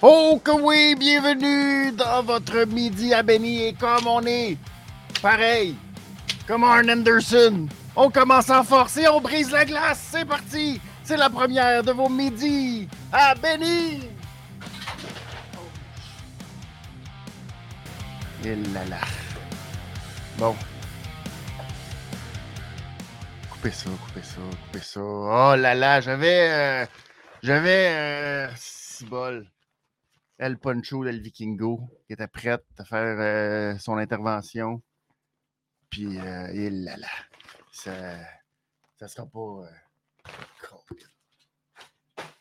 Oh que oui, bienvenue dans votre midi à Benny et comme on est pareil, comme Arn Anderson, on commence en force et on brise la glace. C'est parti, c'est la première de vos midis à Benny. Et là là. Bon. Coupez ça, coupez ça, coupez ça. Oh là là, j'avais. euh, j'avais. Euh, cibole. El Poncho del Vikingo qui était prête à faire euh, son intervention. Puis, euh, et là là. Ça. Ça sera pas. euh.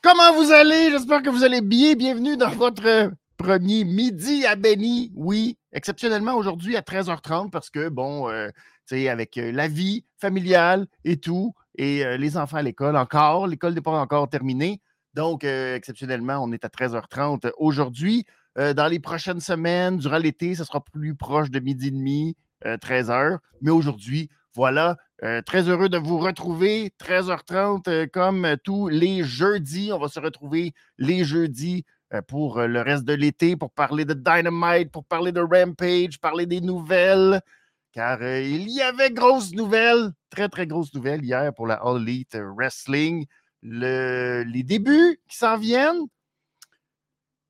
Comment vous allez? J'espère que vous allez bien. Bienvenue dans votre premier midi à Benny. Oui, exceptionnellement aujourd'hui à 13h30 parce que, bon, euh, tu sais, avec euh, la vie familiale et tout, et euh, les enfants à l'école encore, l'école n'est pas encore terminée. Donc, euh, exceptionnellement, on est à 13h30 aujourd'hui. Euh, dans les prochaines semaines, durant l'été, ça sera plus proche de midi et demi, euh, 13h. Mais aujourd'hui, voilà, euh, très heureux de vous retrouver. 13h30, euh, comme euh, tous les jeudis. On va se retrouver les jeudis euh, pour euh, le reste de l'été, pour parler de Dynamite, pour parler de Rampage, parler des nouvelles. Car euh, il y avait grosses nouvelles, très, très grosses nouvelles hier pour la All Elite Wrestling. Le- les débuts qui s'en viennent,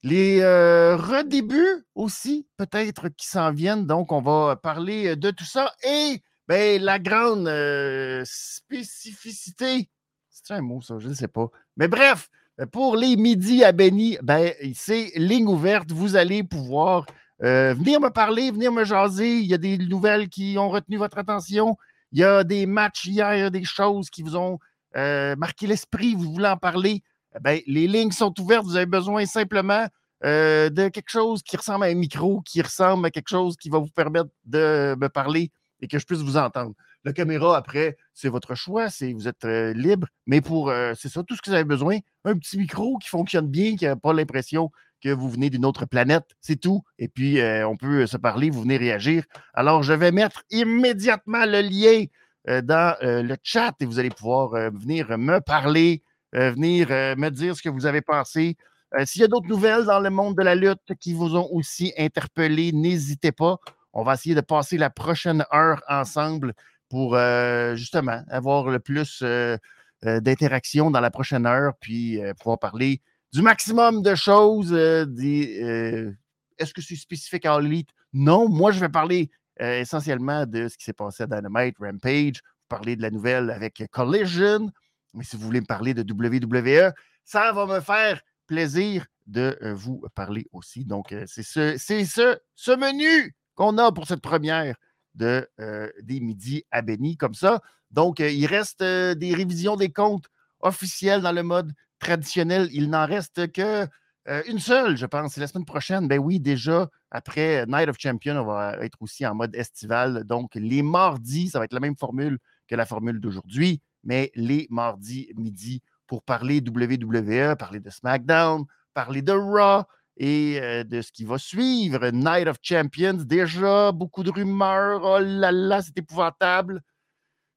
les euh, redébuts aussi, peut-être, qui s'en viennent. Donc, on va parler de tout ça. Et ben, la grande euh, spécificité, c'est un mot, ça, je ne sais pas. Mais bref, pour les midis à Benny, ben, c'est ligne ouverte. Vous allez pouvoir euh, venir me parler, venir me jaser. Il y a des nouvelles qui ont retenu votre attention. Il y a des matchs hier, des choses qui vous ont euh, marqué l'esprit. Vous voulez en parler. Eh Ben, les lignes sont ouvertes. Vous avez besoin simplement euh, de quelque chose qui ressemble à un micro, qui ressemble à quelque chose qui va vous permettre de me parler et que je puisse vous entendre. La caméra, après, c'est votre choix, c'est, vous êtes euh, libre, mais pour, euh, c'est ça, tout ce que vous avez besoin, un petit micro qui fonctionne bien, qui n'a pas l'impression que vous venez d'une autre planète, c'est tout. Et puis, on peut se parler, vous venez réagir. Alors, je vais mettre immédiatement le lien dans euh, le chat et vous allez pouvoir euh, venir me parler, euh, venir euh, me dire ce que vous avez pensé. Euh, S'il y a d'autres nouvelles dans le monde de la lutte qui vous ont aussi interpellé, n'hésitez pas. On va essayer de passer la prochaine heure ensemble pour euh, justement avoir le plus euh, euh, d'interaction dans la prochaine heure, puis euh, pouvoir parler du maximum de choses. euh, euh, Est-ce que c'est spécifique à All Elite? Non, moi je vais parler euh, essentiellement de ce qui s'est passé à Dynamite, Rampage, parler de la nouvelle avec Collision. Mais si vous voulez me parler de WWE, ça va me faire plaisir de euh, vous parler aussi. Donc, euh, c'est ce, ce, ce menu qu'on a pour cette première de, des midis à Benny, comme ça. Donc, il reste des révisions des comptes officiels dans le mode traditionnel. Il n'en reste que une seule, je pense. C'est la semaine prochaine. Ben oui, déjà, après Night of Champion, on va être aussi en mode estival. Donc, les mardis, ça va être la même formule que la formule d'aujourd'hui, mais les mardis midi pour parler WWE, parler de SmackDown, parler de Raw et euh, de ce qui va suivre. Night of Champions, déjà, beaucoup de rumeurs. Oh là là, c'est épouvantable.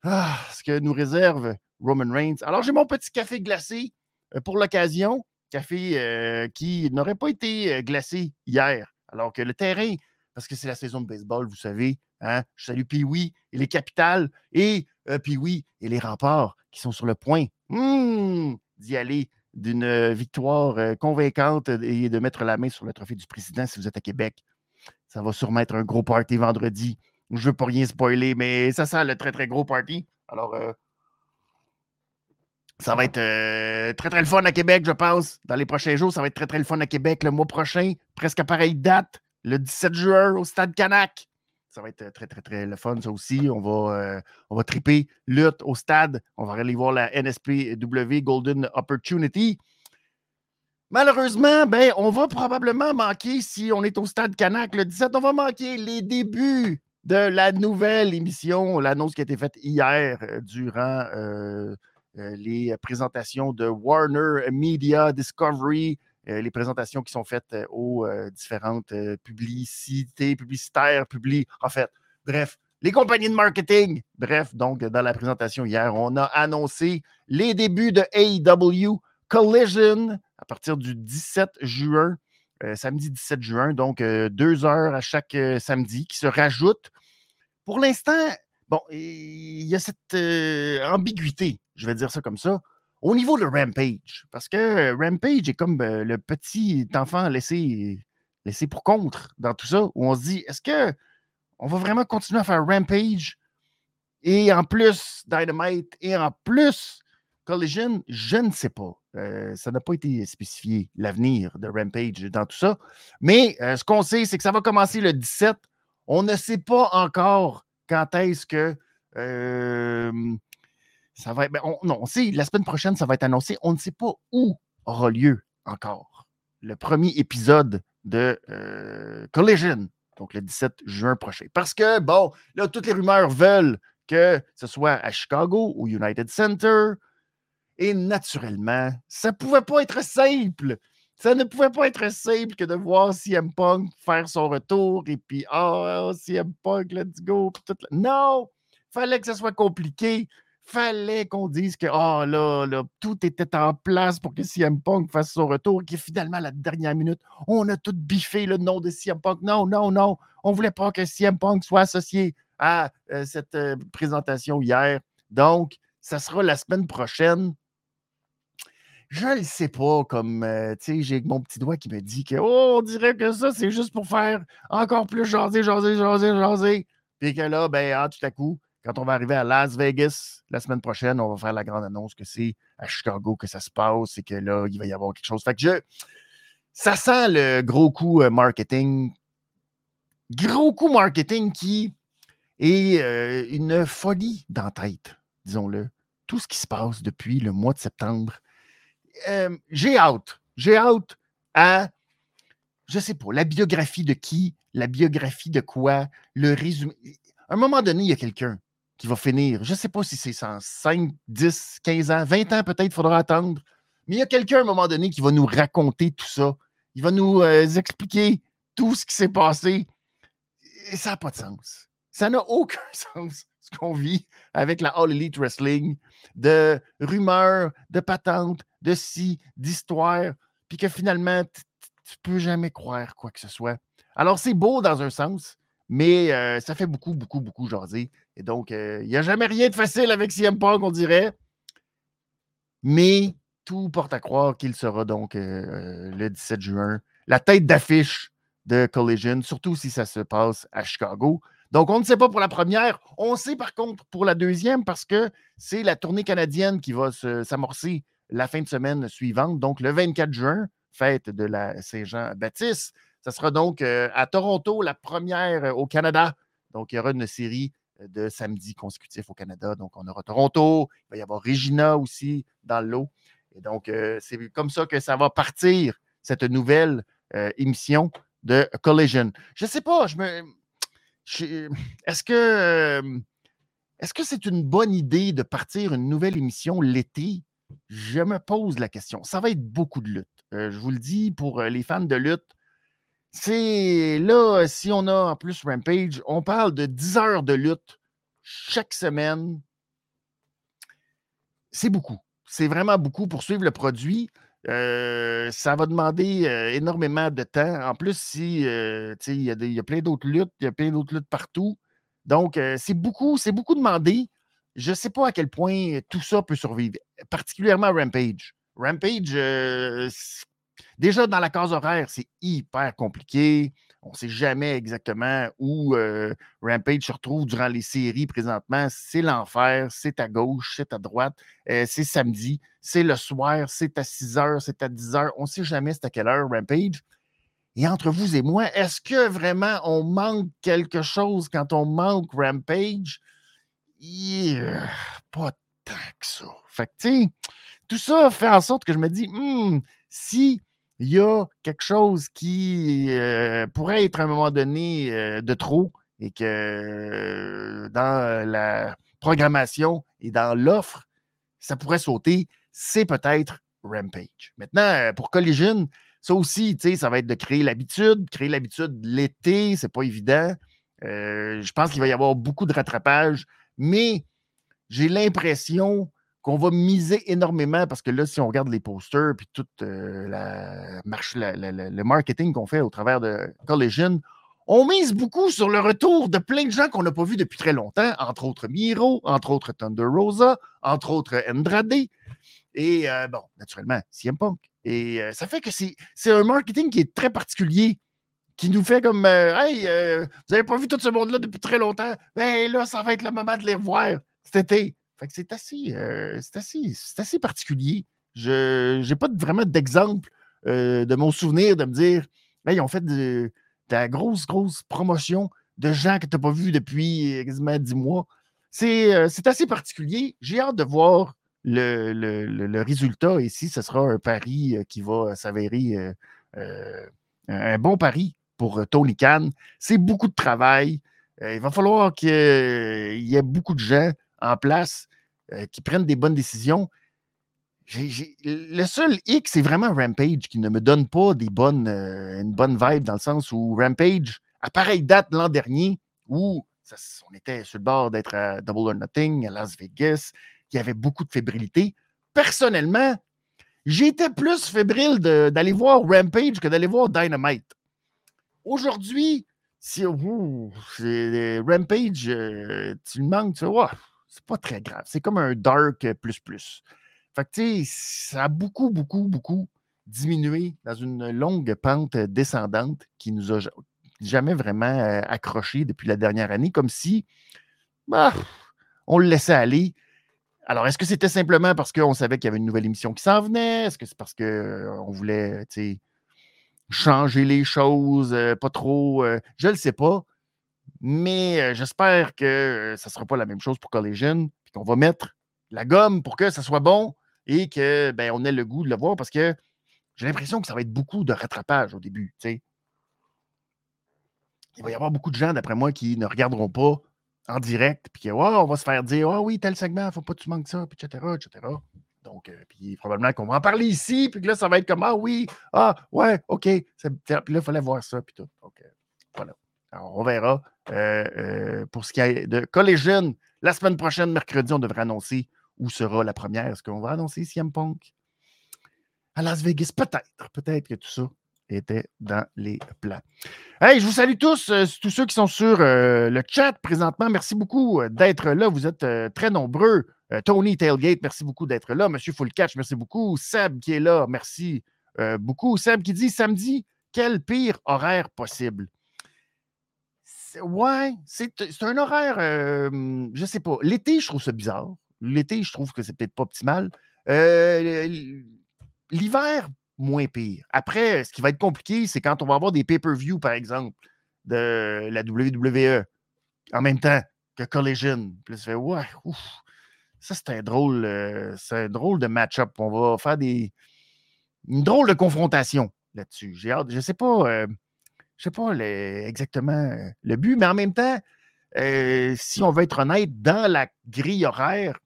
Ah, ce que nous réserve Roman Reigns. Alors, j'ai mon petit café glacé euh, pour l'occasion. Café euh, qui n'aurait pas été euh, glacé hier. Alors que le terrain, parce que c'est la saison de baseball, vous savez, hein, je salue Pee-Wee et les capitales et euh, Pee-Wee et les remparts qui sont sur le point hmm, d'y aller d'une euh, victoire euh, convaincante et de mettre la main sur le trophée du président si vous êtes à Québec. Ça va sûrement être un gros party vendredi. Je ne veux pas rien spoiler, mais ça sent le très, très gros party. Alors, euh, ça va être euh, très, très le fun à Québec, je pense. Dans les prochains jours, ça va être très, très le fun à Québec. Le mois prochain, presque à pareille date, le 17 juin au Stade Canac. Ça va être euh, très, très, très le fun, ça aussi. On va, euh, on va triper lutte au stade. On va aller voir la NSPW Golden Opportunity. Malheureusement, ben, on va probablement manquer, si on est au stade Canac le 17, on va manquer les débuts de la nouvelle émission, l'annonce qui a été faite hier durant les présentations de Warner Media Discovery, euh, les présentations qui sont faites euh, aux euh, différentes euh, publicités, publicitaires, publi... En fait, bref, les compagnies de marketing. Bref, donc, dans la présentation hier, on a annoncé les débuts de AEW Collision à partir du 17 juin. samedi 17 juin, donc deux heures à chaque samedi qui se rajoutent. Pour l'instant, bon, il y a cette ambiguïté, je vais dire ça comme ça, au niveau de Rampage. Parce que Rampage est comme le petit enfant laissé, laissé pour contre dans tout ça, où on se dit, est-ce que on va vraiment continuer à faire Rampage et en plus Dynamite et en plus Collision? Je ne sais pas. Euh, ça n'a pas été spécifié, l'avenir de Rampage dans tout ça. Mais euh, ce qu'on sait, c'est que ça va commencer le 17. On ne sait pas encore quand est-ce que euh, ça va être. Ben, non, on sait, la semaine prochaine, ça va être annoncé. On ne sait pas où aura lieu encore le premier épisode de Collision, donc le 17 juin prochain. Parce que, bon, là, toutes les rumeurs veulent que ce soit à Chicago, au United Center, et naturellement, ça ne pouvait pas être simple. Ça ne pouvait pas être simple que de voir CM Punk faire son retour et puis, oh, CM Punk, let's go. Tout... Non! Fallait que ça soit compliqué. Fallait qu'on dise que, oh là, là, tout était en place pour que CM Punk fasse son retour, et finalement, à la dernière minute, on a tout biffé le nom de CM Punk. Non, non, non. On ne voulait pas que CM Punk soit associé à euh, cette euh, présentation hier. Donc, ça sera la semaine prochaine. Je ne sais pas, comme, euh, tu sais, j'ai mon petit doigt qui me dit que, oh, on dirait que ça, c'est juste pour faire encore plus jaser, jaser, jaser, jaser. Puis que là, ben, ah, tout à coup, quand on va arriver à Las Vegas la semaine prochaine, on va faire la grande annonce que c'est à Chicago que ça se passe et que là, il va y avoir quelque chose. Fait que je, ça sent le gros coup euh, marketing. Gros coup marketing qui est euh, une folie dans tête, disons-le. Tout ce qui se passe depuis le mois de septembre euh, j'ai hâte. J'ai hâte à, je sais pas, la biographie de qui, la biographie de quoi, le résumé. À un moment donné, il y a quelqu'un qui va finir. Je ne sais pas si c'est 5, 10, 15 ans, 20 ans peut-être, il faudra attendre. Mais il y a quelqu'un à un moment donné qui va nous raconter tout ça. Il va nous euh, expliquer tout ce qui s'est passé. Et ça n'a pas de sens. Ça n'a aucun sens ce qu'on vit avec la All Elite Wrestling, de rumeurs, de patentes, de si, d'histoire, puis que finalement, tu peux jamais croire quoi que ce soit. Alors, c'est beau dans un sens, mais euh, ça fait beaucoup, beaucoup, beaucoup jaser. Et donc, euh, il n'y a jamais rien de facile avec CM Punk, on dirait. Mais tout porte à croire qu'il sera donc euh, le 17 juin la tête d'affiche de Collision, surtout si ça se passe à Chicago. Donc, on ne sait pas pour la première. On sait par contre pour la deuxième parce que c'est la tournée canadienne qui va s'amorcer la fin de semaine suivante, donc le 24 juin, fête de la Saint-Jean-Baptiste. Ça sera donc euh, à Toronto, la première euh, au Canada. Donc, il y aura une série euh, de samedis consécutifs au Canada. Donc, on aura Toronto, il va y avoir Regina aussi dans l'eau. Et donc, c'est comme ça que ça va partir, cette nouvelle émission de Collision. Je ne sais pas, je me. Est-ce que. Est-ce que c'est une bonne idée de partir une nouvelle émission l'été? Je me pose la question. Ça va être beaucoup de lutte. Euh, je vous le dis, pour euh, les fans de lutte, c'est là, si on a en plus Rampage, on parle de 10 heures de lutte chaque semaine. C'est beaucoup. C'est vraiment beaucoup pour suivre le produit. Euh, ça va demander énormément de temps. En plus, si il y, y, a plein d'autres luttes, il y a plein d'autres luttes partout. Donc, c'est beaucoup, c'est beaucoup demandé je ne sais pas à quel point tout ça peut survivre, particulièrement Rampage. Rampage, euh, déjà dans la case horaire, c'est hyper compliqué. On ne sait jamais exactement où euh, Rampage se retrouve durant les séries présentement. C'est l'enfer, c'est à gauche, c'est à droite, euh, c'est samedi, c'est le soir, c'est à 6 heures, c'est à 10 heures. On ne sait jamais c'est à quelle heure Rampage. Et entre vous et moi, est-ce que vraiment on manque quelque chose quand on manque Rampage? Pas tant que ça. Fait que, tu sais, tout ça fait en sorte que je me dis, hmm, si il y a quelque chose qui euh, pourrait être à un moment donné euh, de trop et que euh, dans la programmation et dans l'offre, ça pourrait sauter, c'est peut-être Rampage. Maintenant, pour Collision, ça aussi, ça va être de créer l'habitude. Créer l'habitude l'été, c'est pas évident. je pense qu'il va y avoir beaucoup de rattrapage mais j'ai l'impression qu'on va miser énormément parce que là, si on regarde les posters puis tout euh, la le marketing qu'on fait au travers de Collision, on mise beaucoup sur le retour de plein de gens qu'on n'a pas vus depuis très longtemps, entre autres Miro, entre autres Thunder Rosa, entre autres Andrade. Et euh, bon, naturellement, CM Punk. Et euh, ça fait que c'est un marketing qui est très particulier, qui nous fait comme Hey, vous n'avez pas vu tout ce monde-là depuis très longtemps? Ben là, ça va être le moment de les revoir cet été c'est assez, euh, assez, assez, particulier. Je n'ai pas vraiment d'exemple euh, de mon souvenir de me dire ils ont fait de, la grosse, grosse promotion de gens que tu n'as pas vus depuis euh, quasiment dix mois. C'est assez particulier. J'ai hâte de voir le, résultat ici. Ce sera un pari qui va s'avérer un bon pari pour Tony Khan. C'est beaucoup de travail. il va falloir qu'il y ait beaucoup de gens en place euh, qui prennent des bonnes décisions. le seul X, c'est vraiment Rampage qui ne me donne pas des bonnes, euh, une bonne vibe dans le sens où Rampage, à pareille date l'an dernier, où on était sur le bord d'être à Double or Nothing, à Las Vegas, il y avait beaucoup de fébrilité. Personnellement, j'étais plus fébrile d'aller voir Rampage que d'aller voir Dynamite. Aujourd'hui, si Rampage, euh, tu le manques, tu vois, c'est pas très grave. C'est comme un dark euh, plus plus. Fait que, tu sais, ça a beaucoup, beaucoup, beaucoup diminué dans une longue pente euh, descendante qui nous a jamais vraiment euh, accroché depuis la dernière année, comme si bah, on le laissait aller. Alors, est-ce que c'était simplement parce qu'on savait qu'il y avait une nouvelle émission qui s'en venait? Est-ce que c'est parce qu'on voulait changer les choses, pas trop? je ne le sais pas. Mais j'espère que ça ne sera pas la même chose pour Collision, puis qu'on va mettre la gomme pour que ça soit bon et qu'on ben, ait le goût de le voir parce que j'ai l'impression que ça va être beaucoup de rattrapage au début. Il va y avoir beaucoup de gens, d'après moi, qui ne regarderont pas en direct, puis que, on va se faire dire, ah oui, tel segment, il ne faut pas que tu manques ça, puis etc. Donc, puis probablement qu'on va en parler ici, puis que là, ça va être comme, ah oui, ah ouais, OK. Puis là, il fallait voir ça, puis tout. Donc, voilà. Alors, on verra. Euh, euh, pour ce qui est de Collision, la semaine prochaine, mercredi, on devrait annoncer où sera la première. Est-ce qu'on va annoncer CM Punk? À Las Vegas? Peut-être. Peut-être que tout ça était dans les plans. Hey, je vous salue tous, euh, tous ceux qui sont sur le chat présentement. Merci beaucoup d'être là. Vous êtes très nombreux. Tony Tailgate, merci beaucoup d'être là. Monsieur Full Catch, merci beaucoup. Seb qui est là, merci beaucoup. Seb qui dit samedi, quel pire horaire possible? Ouais, c'est un horaire, je je sais pas. L'été, je trouve ça bizarre. L'été, je trouve que c'est peut-être pas optimal. L'hiver, moins pire. Après, ce qui va être compliqué, c'est quand on va avoir des pay-per-view, par exemple, de la WWE, en même temps que Collision. Puis ça, c'est un drôle, c'est un drôle de match-up. On va faire des, une drôle de confrontation là-dessus. J'ai hâte, je sais pas je ne sais pas exactement euh, le but, mais en même temps, euh, si on veut être honnête, dans la grille horaire,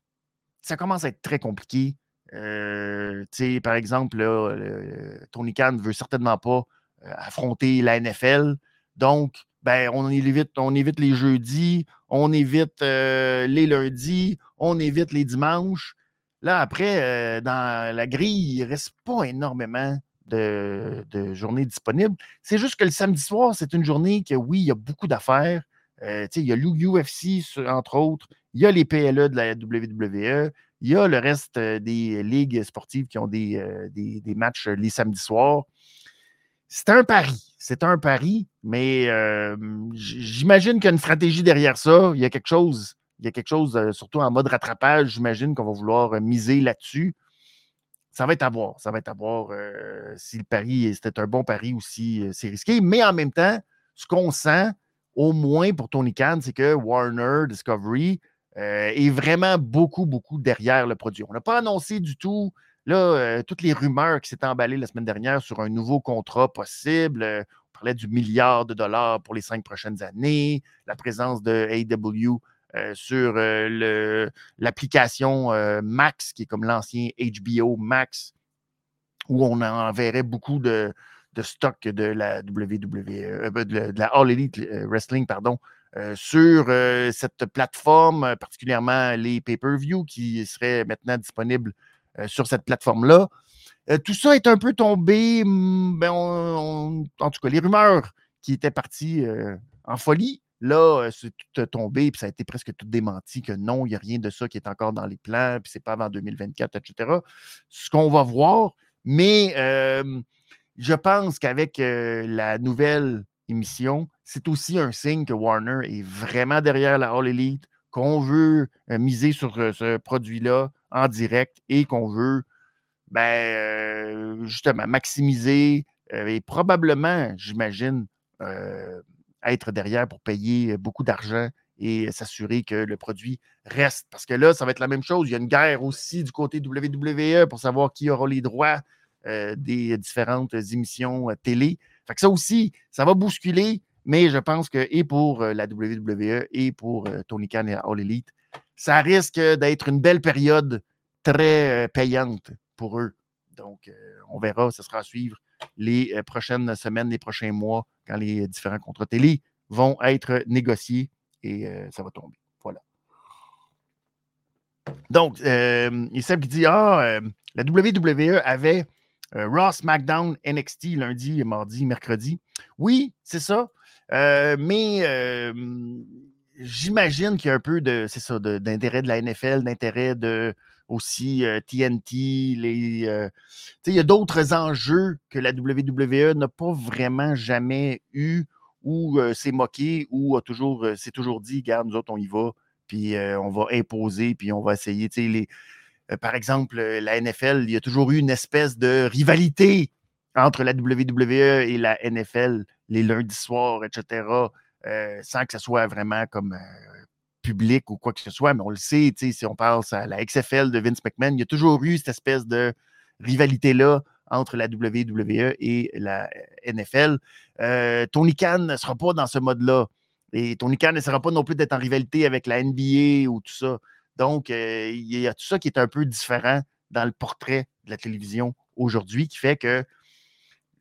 ça commence à être très compliqué. Euh, par exemple, Tony Khan ne veut certainement pas affronter la NFL. Donc, ben, on, évite, on évite les jeudis, on évite les lundis, on évite les dimanches. Là, après, dans la grille, il ne reste pas énormément de, journées disponibles. C'est juste que le samedi soir, c'est une journée que, oui, il y a beaucoup d'affaires. Euh, il y a l'UFC, entre autres. Il y a les PLE de la WWE. Il y a le reste euh, des ligues sportives qui ont des, euh, des, matchs les samedis soirs. C'est un pari. C'est un pari, mais j'imagine qu'il y a une stratégie derrière ça. Il y a quelque chose, il y a quelque chose, surtout en mode rattrapage, j'imagine qu'on va vouloir miser là-dessus ça va être à voir. Ça va être à voir euh, si le pari, c'était un bon pari ou si euh, c'est risqué. Mais en même temps, ce qu'on sent, au moins pour Tony Khan, c'est que Warner, Discovery, euh, est vraiment beaucoup, beaucoup derrière le produit. On n'a pas annoncé du tout là, toutes les rumeurs qui s'étaient emballées la semaine dernière sur un nouveau contrat possible. on parlait du milliard de dollars pour les cinq prochaines années, la présence de AW euh, sur euh, l'application euh, Max, qui est comme l'ancien HBO Max, où on enverrait beaucoup de, de stock de la WWE, de, la All Elite Wrestling, pardon, sur cette plateforme, particulièrement les pay-per-view qui seraient maintenant disponibles sur cette plateforme-là. tout ça est un peu tombé, hmm, ben, en tout cas, les rumeurs qui étaient parties en folie Là, c'est tout tombé, puis ça a été presque tout démenti que non, il n'y a rien de ça qui est encore dans les plans, puis c'est pas avant 2024, etc. Ce qu'on va voir, mais je pense qu'avec la nouvelle émission, c'est aussi un signe que Warner est vraiment derrière la All Elite, qu'on veut miser sur ce produit-là en direct et qu'on veut ben, justement maximiser et probablement, j'imagine, être derrière pour payer beaucoup d'argent et s'assurer que le produit reste. Parce que là, ça va être la même chose. Il y a une guerre aussi du côté WWE pour savoir qui aura les droits des différentes émissions télé. Fait que ça aussi, ça va bousculer, mais je pense que et pour la WWE et pour Tony Khan et All Elite, ça risque d'être une belle période très payante pour eux. Donc, on verra, ce sera à suivre les prochaines semaines, les prochains mois quand les différents contrats télé vont être négociés et euh, ça va tomber. Voilà. Donc, euh, il semble qu'il dit Ah, euh, la WWE avait Ross McDown NXT lundi, mardi, mercredi. Oui, c'est ça. mais j'imagine qu'il y a un peu d'intérêt de, la NFL, d'intérêt de aussi TNT, les, il y a d'autres enjeux que la WWE n'a pas vraiment jamais eu ou s'est moqué ou a toujours, s'est toujours dit, regarde, nous autres, on y va, puis on va imposer, puis on va essayer. Par exemple, la NFL, il y a toujours eu une espèce de rivalité entre la WWE et la NFL les lundis soirs, etc., sans que ce soit vraiment comme public ou quoi que ce soit, mais on le sait, si on parle à la XFL de Vince McMahon, il y a toujours eu cette espèce de rivalité-là entre la WWE et la NFL. Euh, Tony Khan ne sera pas dans ce mode-là. Et Tony Khan ne sera pas non plus d'être en rivalité avec la NBA ou tout ça. Donc, euh, il y a tout ça qui est un peu différent dans le portrait de la télévision aujourd'hui, qui fait que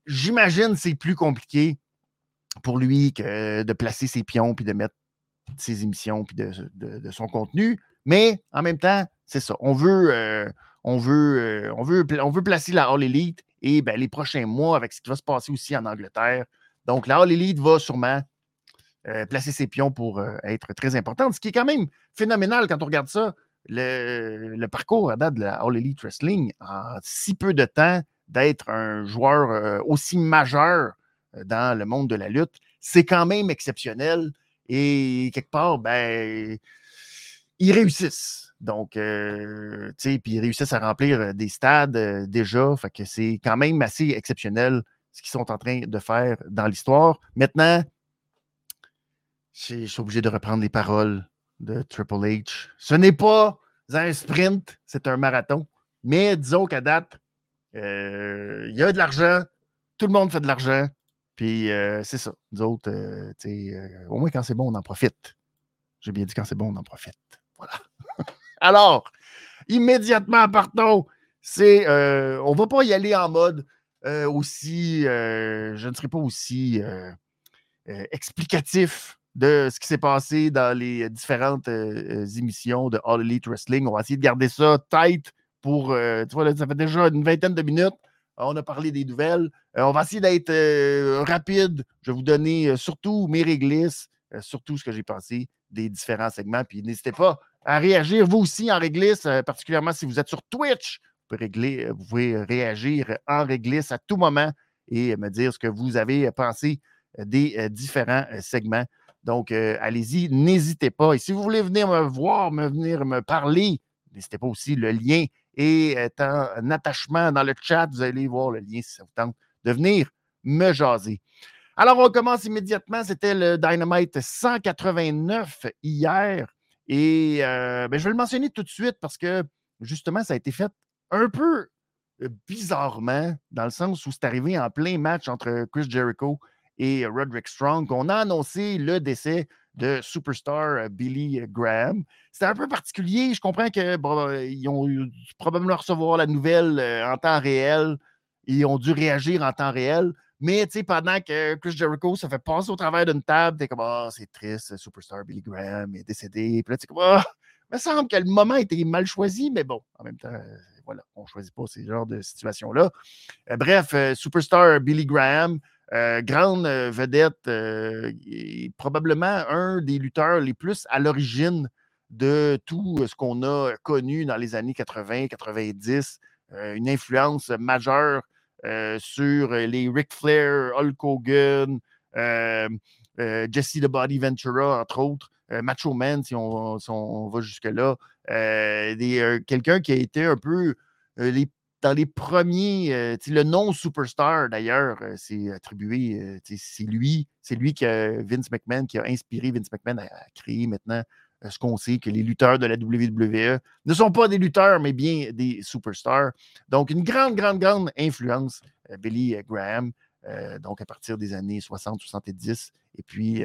j'imagine c'est plus compliqué pour lui que de placer ses pions puis de mettre ses émissions puis de, son contenu. Mais en même temps, c'est ça. On veut, euh, euh, placer la All Elite et ben, les prochains mois avec ce qui va se passer aussi en Angleterre. Donc, la All Elite va sûrement euh, placer ses pions pour être très importante, ce qui est quand même phénoménal quand on regarde ça. Le, parcours à date de la All Elite Wrestling en si peu de temps d'être un joueur aussi majeur dans le monde de la lutte, c'est quand même exceptionnel. Et quelque part, ben, ils réussissent. Donc, euh, tu sais, puis ils réussissent à remplir euh, des stades euh, déjà. Fait que c'est quand même assez exceptionnel ce qu'ils sont en train de faire dans l'histoire. Maintenant, je suis obligé de reprendre les paroles de Triple H. Ce n'est pas un sprint, c'est un marathon. Mais disons qu'à date, il y a de l'argent, tout le monde fait de l'argent. Puis c'est ça. Nous autres, au moins quand c'est bon, on en profite. J'ai bien dit quand c'est bon, on en profite. Voilà. Alors, immédiatement partons. C'est, on ne va pas y aller en mode aussi, je ne serai pas aussi explicatif de ce qui s'est passé dans les différentes émissions de All Elite Wrestling. On va essayer de garder ça tight pour, tu vois, ça fait déjà une vingtaine de minutes. On a parlé des nouvelles. Euh, on va essayer d'être euh, rapide. Je vais vous donner euh, surtout mes réglisses, surtout ce que j'ai pensé des différents segments. Puis n'hésitez pas à réagir, vous aussi, en réglisse, particulièrement si vous êtes sur Twitch. Vous pouvez, régler, vous pouvez réagir en réglisse à tout moment et me dire ce que vous avez pensé des différents segments. Donc, allez-y, n'hésitez pas. Et si vous voulez venir me voir, me venir me parler, n'hésitez pas aussi, le lien et un attachement dans le chat. Vous allez voir le lien si ça vous tente de venir me jaser. Alors, on commence immédiatement. C'était le Dynamite 189 hier. Et euh, ben, je vais le mentionner tout de suite parce que justement, ça a été fait un peu euh, bizarrement, dans le sens où c'est arrivé en plein match entre Chris Jericho et Roderick Strong, qu'on a annoncé le décès de Superstar euh, Billy Graham. C'était un peu particulier. Je comprends qu'ils ont eu, probablement recevoir la nouvelle euh, en temps réel. Ils ont dû réagir en temps réel. Mais pendant que Chris Jericho se fait passer au travers d'une table, t'es comme Ah, c'est triste, Superstar Billy Graham est décédé. Puis comme Ah, il me semble que le moment était mal choisi, mais bon, en même temps, euh, voilà, on ne choisit pas ces genres de situations-là. Euh, bref, euh, Superstar Billy Graham, grande vedette, est probablement un des lutteurs les plus à l'origine de tout ce qu'on a connu dans les années 80, 90, une influence majeure sur les Ric Flair, Hulk Hogan, Jesse the Body Ventura, entre autres. Macho Man, si on, va jusque-là. Quelqu'un qui a été un peu dans les premiers, le nom superstar d'ailleurs, c'est attribué, c'est lui, c'est lui Vince McMahon, qui a inspiré Vince McMahon à, créer maintenant ce qu'on sait, que les lutteurs de la WWE ne sont pas des lutteurs, mais bien des superstars. Donc, une grande, grande, grande influence, Billy Graham, donc à partir des années 60-70. Et puis,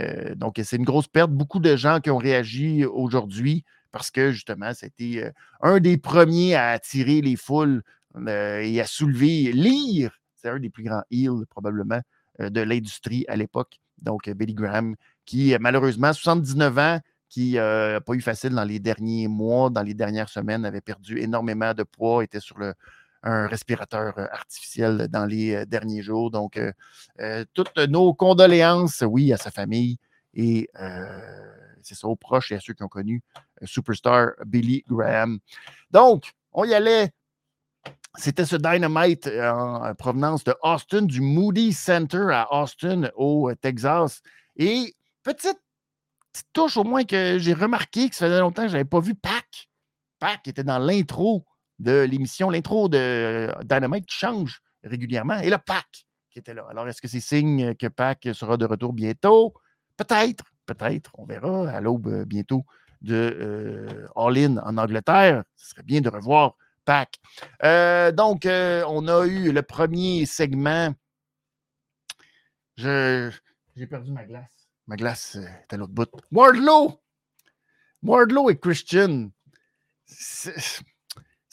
euh, donc, c'est une grosse perte. Beaucoup de gens qui ont réagi aujourd'hui parce que justement, c'était euh, un des premiers à attirer les foules euh, et à soulever, lire. C'est un des plus grands heels probablement de l'industrie à l'époque. Donc, Billy Graham, qui malheureusement, 79 ans, qui n'a pas eu facile dans les derniers mois, dans les dernières semaines, avait perdu énormément de poids, était sur un respirateur euh, artificiel dans les euh, derniers jours. Donc, euh, toutes nos condoléances, oui, à sa famille et c'est ça, aux proches et à ceux qui ont connu Superstar Billy Graham. Donc, on y allait. C'était ce Dynamite en provenance de Austin, du Moody Center à Austin, au Texas. Et petite, touche au moins que j'ai remarqué que ça faisait longtemps que je n'avais pas vu Pac. Pac était dans l'intro de l'émission, l'intro de Dynamite change régulièrement. Et le Pac qui était là. Alors, est-ce que c'est signe que Pac sera de retour bientôt? Peut-être, peut-être. On verra à l'aube euh, bientôt de euh, All In en Angleterre. Ce serait bien de revoir Pac. Euh, donc, on a eu le premier segment. j'ai perdu ma glace. Ma glace est à l'autre bout. Wardlow! Wardlow et Christian. Ça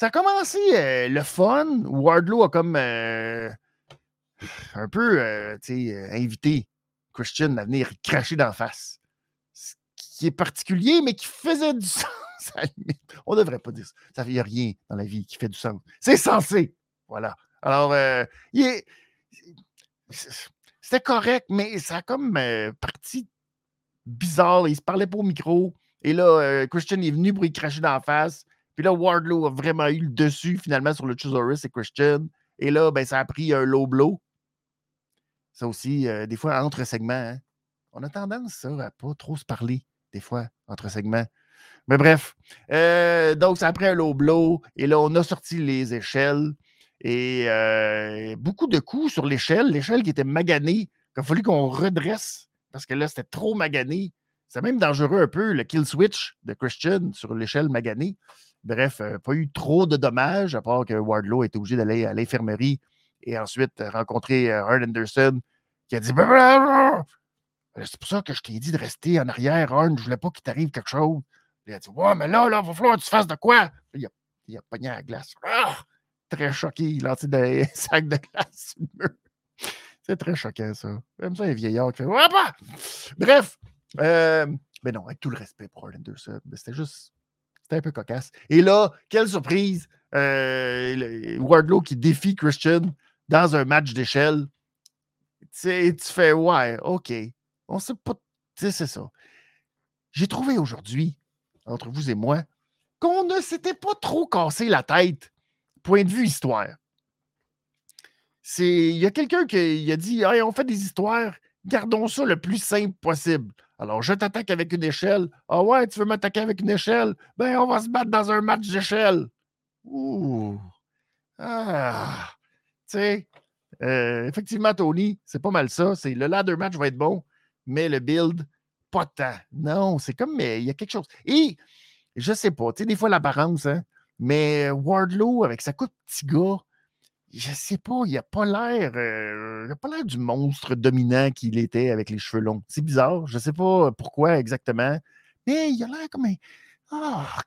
a commencé le fun. Wardlow a comme un peu invité Christian à venir cracher d'en face. Qui est particulier, mais qui faisait du sens. On ne devrait pas dire ça. Il n'y a rien dans la vie qui fait du sens. C'est censé. Voilà. Alors, C'était correct, mais ça a comme parti bizarre. Il se parlait pas au micro. Et là, Christian est venu pour y cracher d'en face. Puis là, Wardlow a vraiment eu le dessus finalement sur le Chusaurus et Christian. Et là, ben, ça a pris un low blow. Ça aussi, euh, des fois, entre segments, hein. on a tendance, ça, à pas trop se parler, des fois, entre segments. Mais bref, euh, donc ça a pris un low. Et là, on a sorti les échelles. Et euh, beaucoup de coups sur l'échelle, l'échelle qui était maganée, qu'il a fallu qu'on redresse parce que là, c'était trop magané. C'est même dangereux un peu, le kill switch de Christian sur l'échelle maganée. Bref, euh, pas eu trop de dommages, à part que Wardlow était obligé d'aller à l'infirmerie et ensuite rencontrer Arn Anderson qui a dit C'est pour ça que je t'ai dit de rester en arrière, Arn, je voulais pas qu'il t'arrive quelque chose. Il a dit Ouais, mais là, là, il va falloir que tu fasses de quoi? Il a, il pogné à la glace. Ah! Très choqué, il a tiré des sacs de glace C'est très choquant, ça. Même ça, un vieillard qui fait Ouais! Bref, euh, mais non, avec tout le respect pour Arn Anderson, c'était juste c'était un peu cocasse. Et là, quelle surprise! Euh, Wardlow qui défie Christian dans un match d'échelle. Tu fais, ouais, OK. On sait pas. C'est ça. J'ai trouvé aujourd'hui, entre vous et moi, qu'on ne s'était pas trop cassé la tête, point de vue histoire. Il y a quelqu'un qui a dit hey, on fait des histoires, gardons ça le plus simple possible. Alors, je t'attaque avec une échelle. Ah ouais, tu veux m'attaquer avec une échelle? Ben, on va se battre dans un match d'échelle. Ouh. Ah. Tu sais, euh, effectivement, Tony, c'est pas mal ça. C'est le ladder match va être bon, mais le build, pas tant. Non, c'est comme, mais il y a quelque chose. Et, je sais pas, tu sais, des fois l'apparence, hein, mais Wardlow, avec sa coupe petit gars, je sais pas, il n'a pas l'air euh, pas l'air du monstre dominant qu'il était avec les cheveux longs. C'est bizarre, je sais pas pourquoi exactement, mais il a l'air comme un. Ah,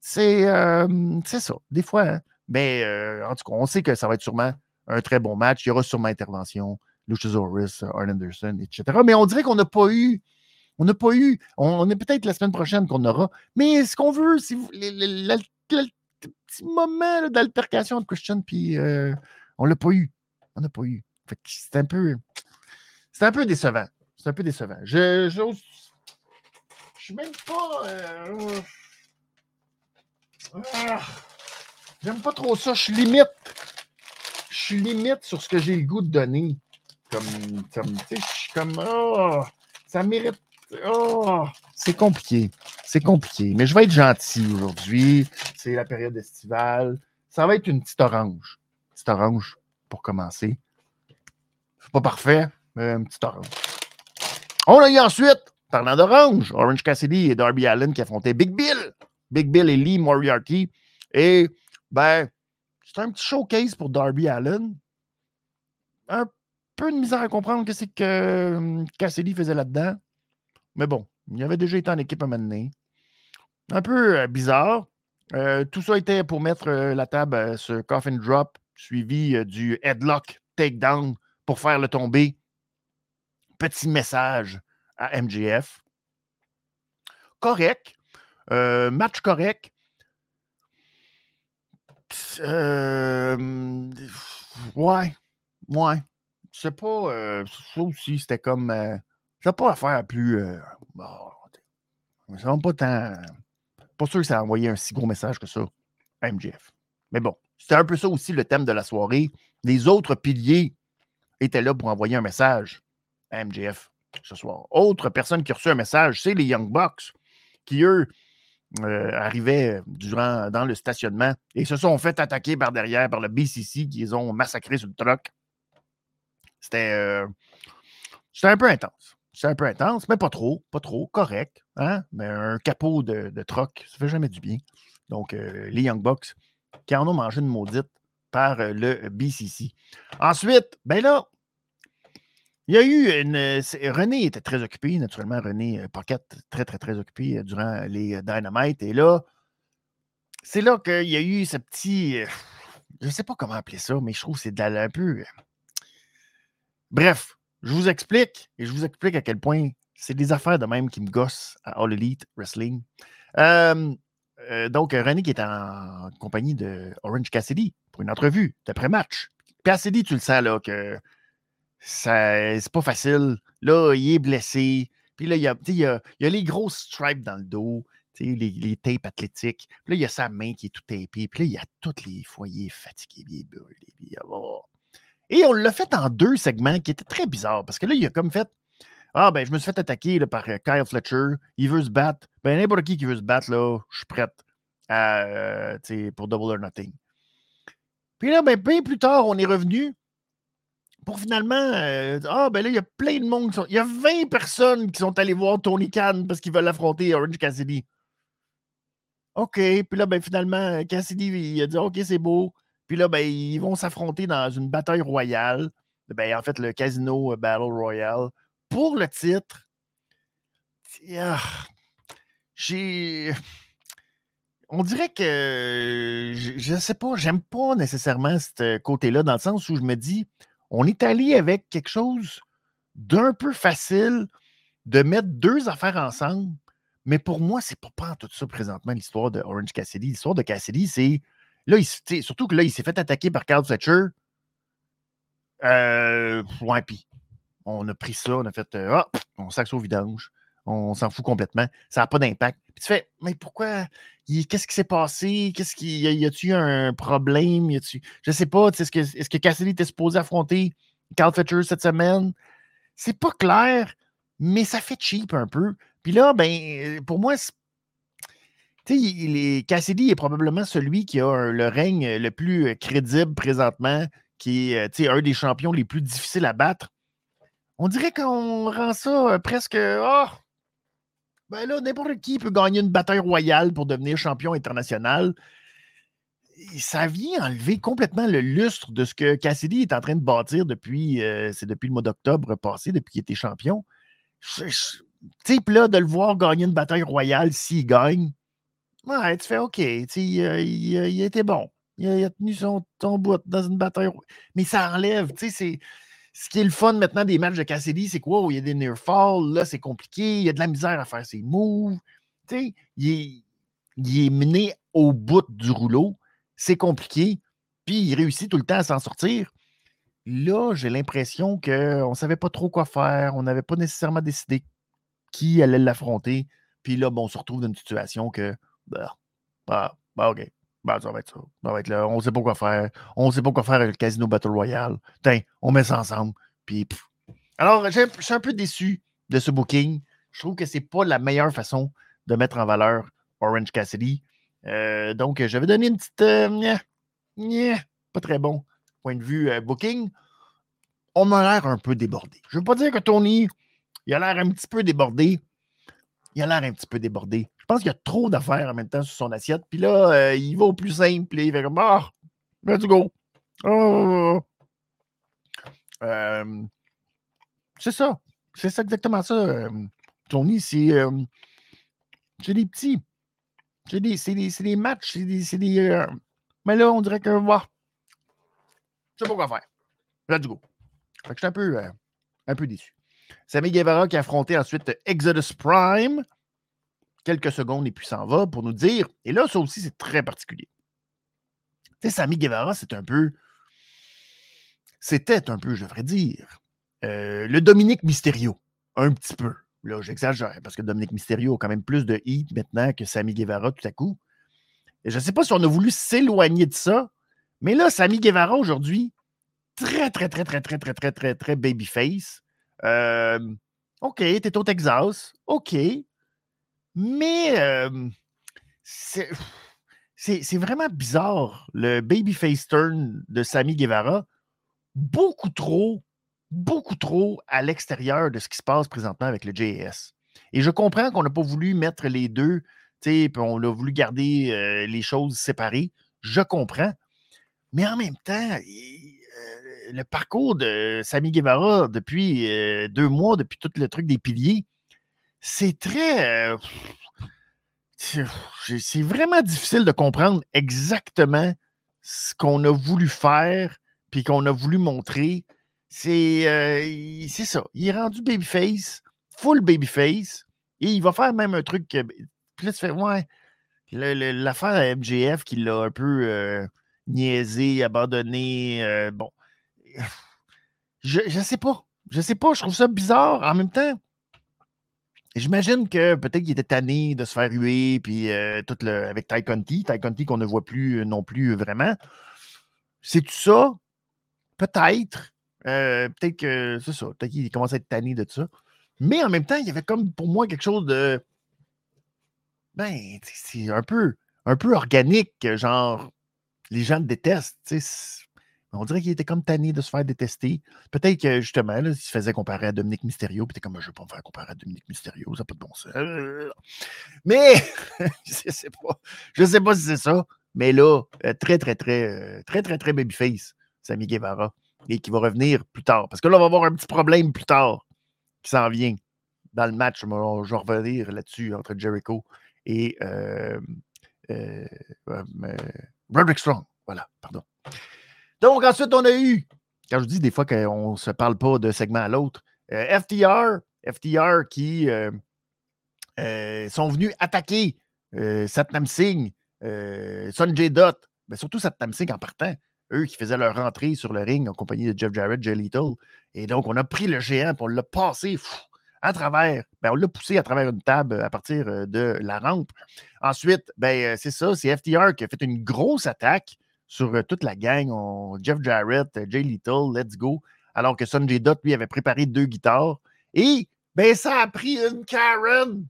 c'est ça, des fois. Hein. Mais euh, en tout cas, on sait que ça va être sûrement un très bon match. Il y aura sûrement intervention, Luchasaurus, Arn Anderson, etc. Mais on dirait qu'on n'a pas eu. On n'a pas eu. On, est peut-être la semaine prochaine qu'on aura. Mais ce qu'on veut, c'est le petit moment d'altercation entre Christian puis euh, on l'a pas eu. On n'a pas eu. C'est un peu. C'est un peu décevant. C'est un peu décevant. Je. Je suis même pas. Euh, ah, j'aime pas trop ça. Je suis limite. Je suis limite sur ce que j'ai le goût de donner. Comme. comme je suis comme. Oh, ça mérite. Oh, c'est compliqué. C'est compliqué. Mais je vais être gentil aujourd'hui. C'est la période estivale. Ça va être une petite orange. Petite orange pour commencer. C'est pas parfait, mais une petite orange. On a eu ensuite, parlant d'orange, Orange Cassidy et Darby Allen qui affrontaient Big Bill. Big Bill et Lee Moriarty. Et, ben, c'est un petit showcase pour Darby Allen. Un peu de misère à comprendre ce que hum, Cassidy faisait là-dedans. Mais bon, il avait déjà été en équipe à un Un peu euh, bizarre. Euh, tout ça était pour mettre euh, la table sur coffin drop, suivi du headlock takedown pour faire le tomber. Petit message à MGF. Correct. match correct. ouais. Ouais. C'est pas. ça aussi, c'était comme. c'est pas affaire plus. Bon, c'est pas tant. Pas sûr que ça a envoyé un si gros message que ça MGF. Mais bon, c'était un peu ça aussi le thème de la soirée. Les autres piliers étaient là pour envoyer un message à MGF ce soir. Autre personne qui a reçu un message, c'est les Young Bucks, qui eux euh, arrivaient durant, dans le stationnement et se sont fait attaquer par derrière par le BCC qui les ont massacrés sur le truck. C'était euh, un peu intense. C'est un peu intense, mais pas trop, pas trop, correct. Hein? Mais un capot de, de troc, ça fait jamais du bien. Donc, euh, les Young Bucks qui en ont mangé une maudite par euh, le BCC. Ensuite, ben là, il y a eu une. René était très occupé, naturellement. René Pocket, très, très, très occupé durant les Dynamite. Et là, c'est là qu'il y a eu ce petit. Je ne sais pas comment appeler ça, mais je trouve que c'est un peu. Bref, je vous explique et je vous explique à quel point c'est des affaires de même qui me gossent à All Elite Wrestling. Euh, donc, René qui est en compagnie de Orange Cassidy pour une entrevue d'après-match. Cassidy, tu le sens là que c'est pas facile. Là, il est blessé. Puis là, il y a, il les grosses stripes dans le dos, les, tapes athlétiques. Puis là, il y a sa main qui est tout tapée. Puis là, il y a tous les foyers fatigués, les bulles, les oh. Et on l'a fait en deux segments qui étaient très bizarres parce que là, il a comme fait Ah, ben, je me suis fait attaquer par euh, Kyle Fletcher. Il veut se battre. Ben, n'importe qui qui veut se battre, là, je suis prête à, pour Double or Nothing. Puis là, ben, bien plus tard, on est revenu pour finalement. Euh, ah, ben là, il y a plein de monde. Il y a 20 personnes qui sont allées voir Tony Khan parce qu'ils veulent affronter Orange Cassidy. OK. Puis là, ben, finalement, Cassidy, il a dit OK, c'est beau. Puis là, ben, ils vont s'affronter dans une bataille royale. Ben, en fait, le Casino Battle Royale pour le titre. Ah, j'ai. On dirait que je ne sais pas, j'aime pas nécessairement ce côté-là, dans le sens où je me dis, on est allé avec quelque chose d'un peu facile de mettre deux affaires ensemble. Mais pour moi, c'est pas, pas tout ça présentement l'histoire de Orange Cassidy. L'histoire de Cassidy, c'est Là, surtout que là, il s'est fait attaquer par Carl Fletcher. Euh, ouais, puis on a pris ça, on a fait euh, on sac au vidange. On s'en fout complètement. Ça n'a pas d'impact. Puis tu fais, mais pourquoi? Qu'est-ce qui s'est passé? Qu'est-ce. Y a-tu un problème? Y a-tu. Je sais pas. Est-ce que, est-ce que Cassidy était supposé affronter Carl Fletcher cette semaine? C'est pas clair, mais ça fait cheap un peu. Puis là, ben, pour moi, c'est Cassidy est probablement celui qui a le règne le plus euh, crédible présentement, qui est un des champions les plus difficiles à battre. On dirait qu'on rend ça presque. Oh, ben là, n'importe qui peut gagner une bataille royale pour devenir champion international. ça vient enlever complètement le lustre de ce que Cassidy est en train de bâtir depuis, c'est depuis le mois d'octobre passé, depuis qu'il était champion. Tu sais, là, de le voir gagner une bataille royale s'il gagne, Ouais, tu fais OK. Il, il, était bon. Il a, tenu son, bout dans une bataille. Mais ça enlève, c'est. Ce qui est le fun maintenant des matchs de Cassidy, c'est quoi? il y a des near falls, là, c'est compliqué, il y a de la misère à faire ses moves. Tu sais, il est, il est mené au bout du rouleau, c'est compliqué, puis il réussit tout le temps à s'en sortir. Là, j'ai l'impression qu'on ne savait pas trop quoi faire, on n'avait pas nécessairement décidé qui allait l'affronter. Puis là, bon, on se retrouve dans une situation que, bah, bah, bah OK, bah, ça va être ça. Ça va être là. On ne sait pas quoi faire. On ne sait pas quoi faire avec le Casino Battle Royale. Tiens, on met ça ensemble. Puis, Alors, je suis un peu déçu de ce booking. Je trouve que ce n'est pas la meilleure façon de mettre en valeur Orange Cassidy. Euh, donc, je vais donner une petite. Euh, pas très bon point de vue euh, booking. On a l'air un peu débordé. Je ne veux pas dire que Tony, il a l'air un petit peu débordé. Il a l'air un petit peu débordé. Je pense qu'il y a trop d'affaires en même temps sur son assiette. Puis là, il va au plus simple. il va comme Ah, let's go. Oh. c'est ça. C'est ça exactement ça. Tony, c'est c'est des petits. C'est des, des, des, matchs. C'est des. Euh, mais là, on dirait que. Bah, je sais pas quoi faire. Let's go. Fait que je suis un peu, euh, un peu déçu. Sammy Guevara qui a affronté ensuite Exodus Prime. Quelques secondes et puis s'en va pour nous dire. Et là, ça aussi, c'est très particulier. Tu sais, Sammy Guevara, c'est un peu. C'était un peu, je devrais dire, euh, le Dominique Mysterio. Un petit peu. Là, j'exagère parce que Dominique Mysterio a quand même plus de hit maintenant que Sami Guevara tout à coup. Et je ne sais pas si on a voulu s'éloigner de ça, mais là, Sami Guevara aujourd'hui, très, très, très, très, très, très, très, très, très babyface. Euh, OK, t'es au Texas. OK. Mais c'est vraiment bizarre, le babyface turn de Sami Guevara. Beaucoup trop beaucoup trop à l'extérieur de ce qui se passe présentement avec le JS. Et je comprends qu'on n'a pas voulu mettre les deux, puis on a voulu garder les choses séparées. Je comprends. Mais en même temps, euh, le parcours de Sami Guevara depuis deux mois, depuis tout le truc des piliers, c'est très. c'est vraiment difficile de comprendre exactement ce qu'on a voulu faire, puis qu'on a voulu montrer euh, c'est ça. Il est rendu babyface, full babyface, et il va faire même un truc. Que, puis là, tu fais, ouais, l'affaire MGF qui l'a un peu euh, niaisé, abandonné. Euh, bon. Je, je sais pas. Je sais pas. Je trouve ça bizarre. En même temps, j'imagine que peut-être qu'il était tanné de se faire huer, puis tout le, avec Ty Conti. Ty qu'on ne voit plus non plus vraiment. C'est tout ça? Peut-être. Euh, peut-être que c'est ça. Peut-être qu'il commence à être tanné de ça. Mais en même temps, il y avait comme pour moi quelque chose de. Ben, c'est un peu, un peu organique, genre, les gens le détestent. On dirait qu'il était comme tanné de se faire détester. Peut-être que justement, il se faisait comparer à Dominique Mysterio, puis t'es comme, je ne veux pas me faire comparer à Dominique Mysterio, ça n'a pas de bon sens. Mais, je ne sais pas. Je sais pas si c'est ça. Mais là, euh, très, très, très, euh, très, très, très babyface, Sami Guevara et qui va revenir plus tard. Parce que là, on va avoir un petit problème plus tard qui s'en vient dans le match. Je vais revenir là-dessus entre Jericho et euh, Roderick Strong. Donc, ensuite, on a eu, quand je dis des fois qu'on ne se parle pas de segment à l'autre, FTR, FTR qui sont venus attaquer Satnam Singh, Sonjay Dutt, mais surtout Satnam Singh en partant eux qui faisaient leur entrée sur le ring en compagnie de Jeff Jarrett, Jay Little. Et donc, on a pris le géant et on l'a passé à travers, ben, on l'a poussé à travers une table à partir euh, de la rampe. Ensuite, ben, euh, c'est ça, c'est FTR qui a fait une grosse attaque sur euh, toute la gang. Jeff Jarrett, Jay Little, let's go. Alors que Sonjay Dutt, lui, avait préparé deux guitares. Et ben, ça a pris une Karen,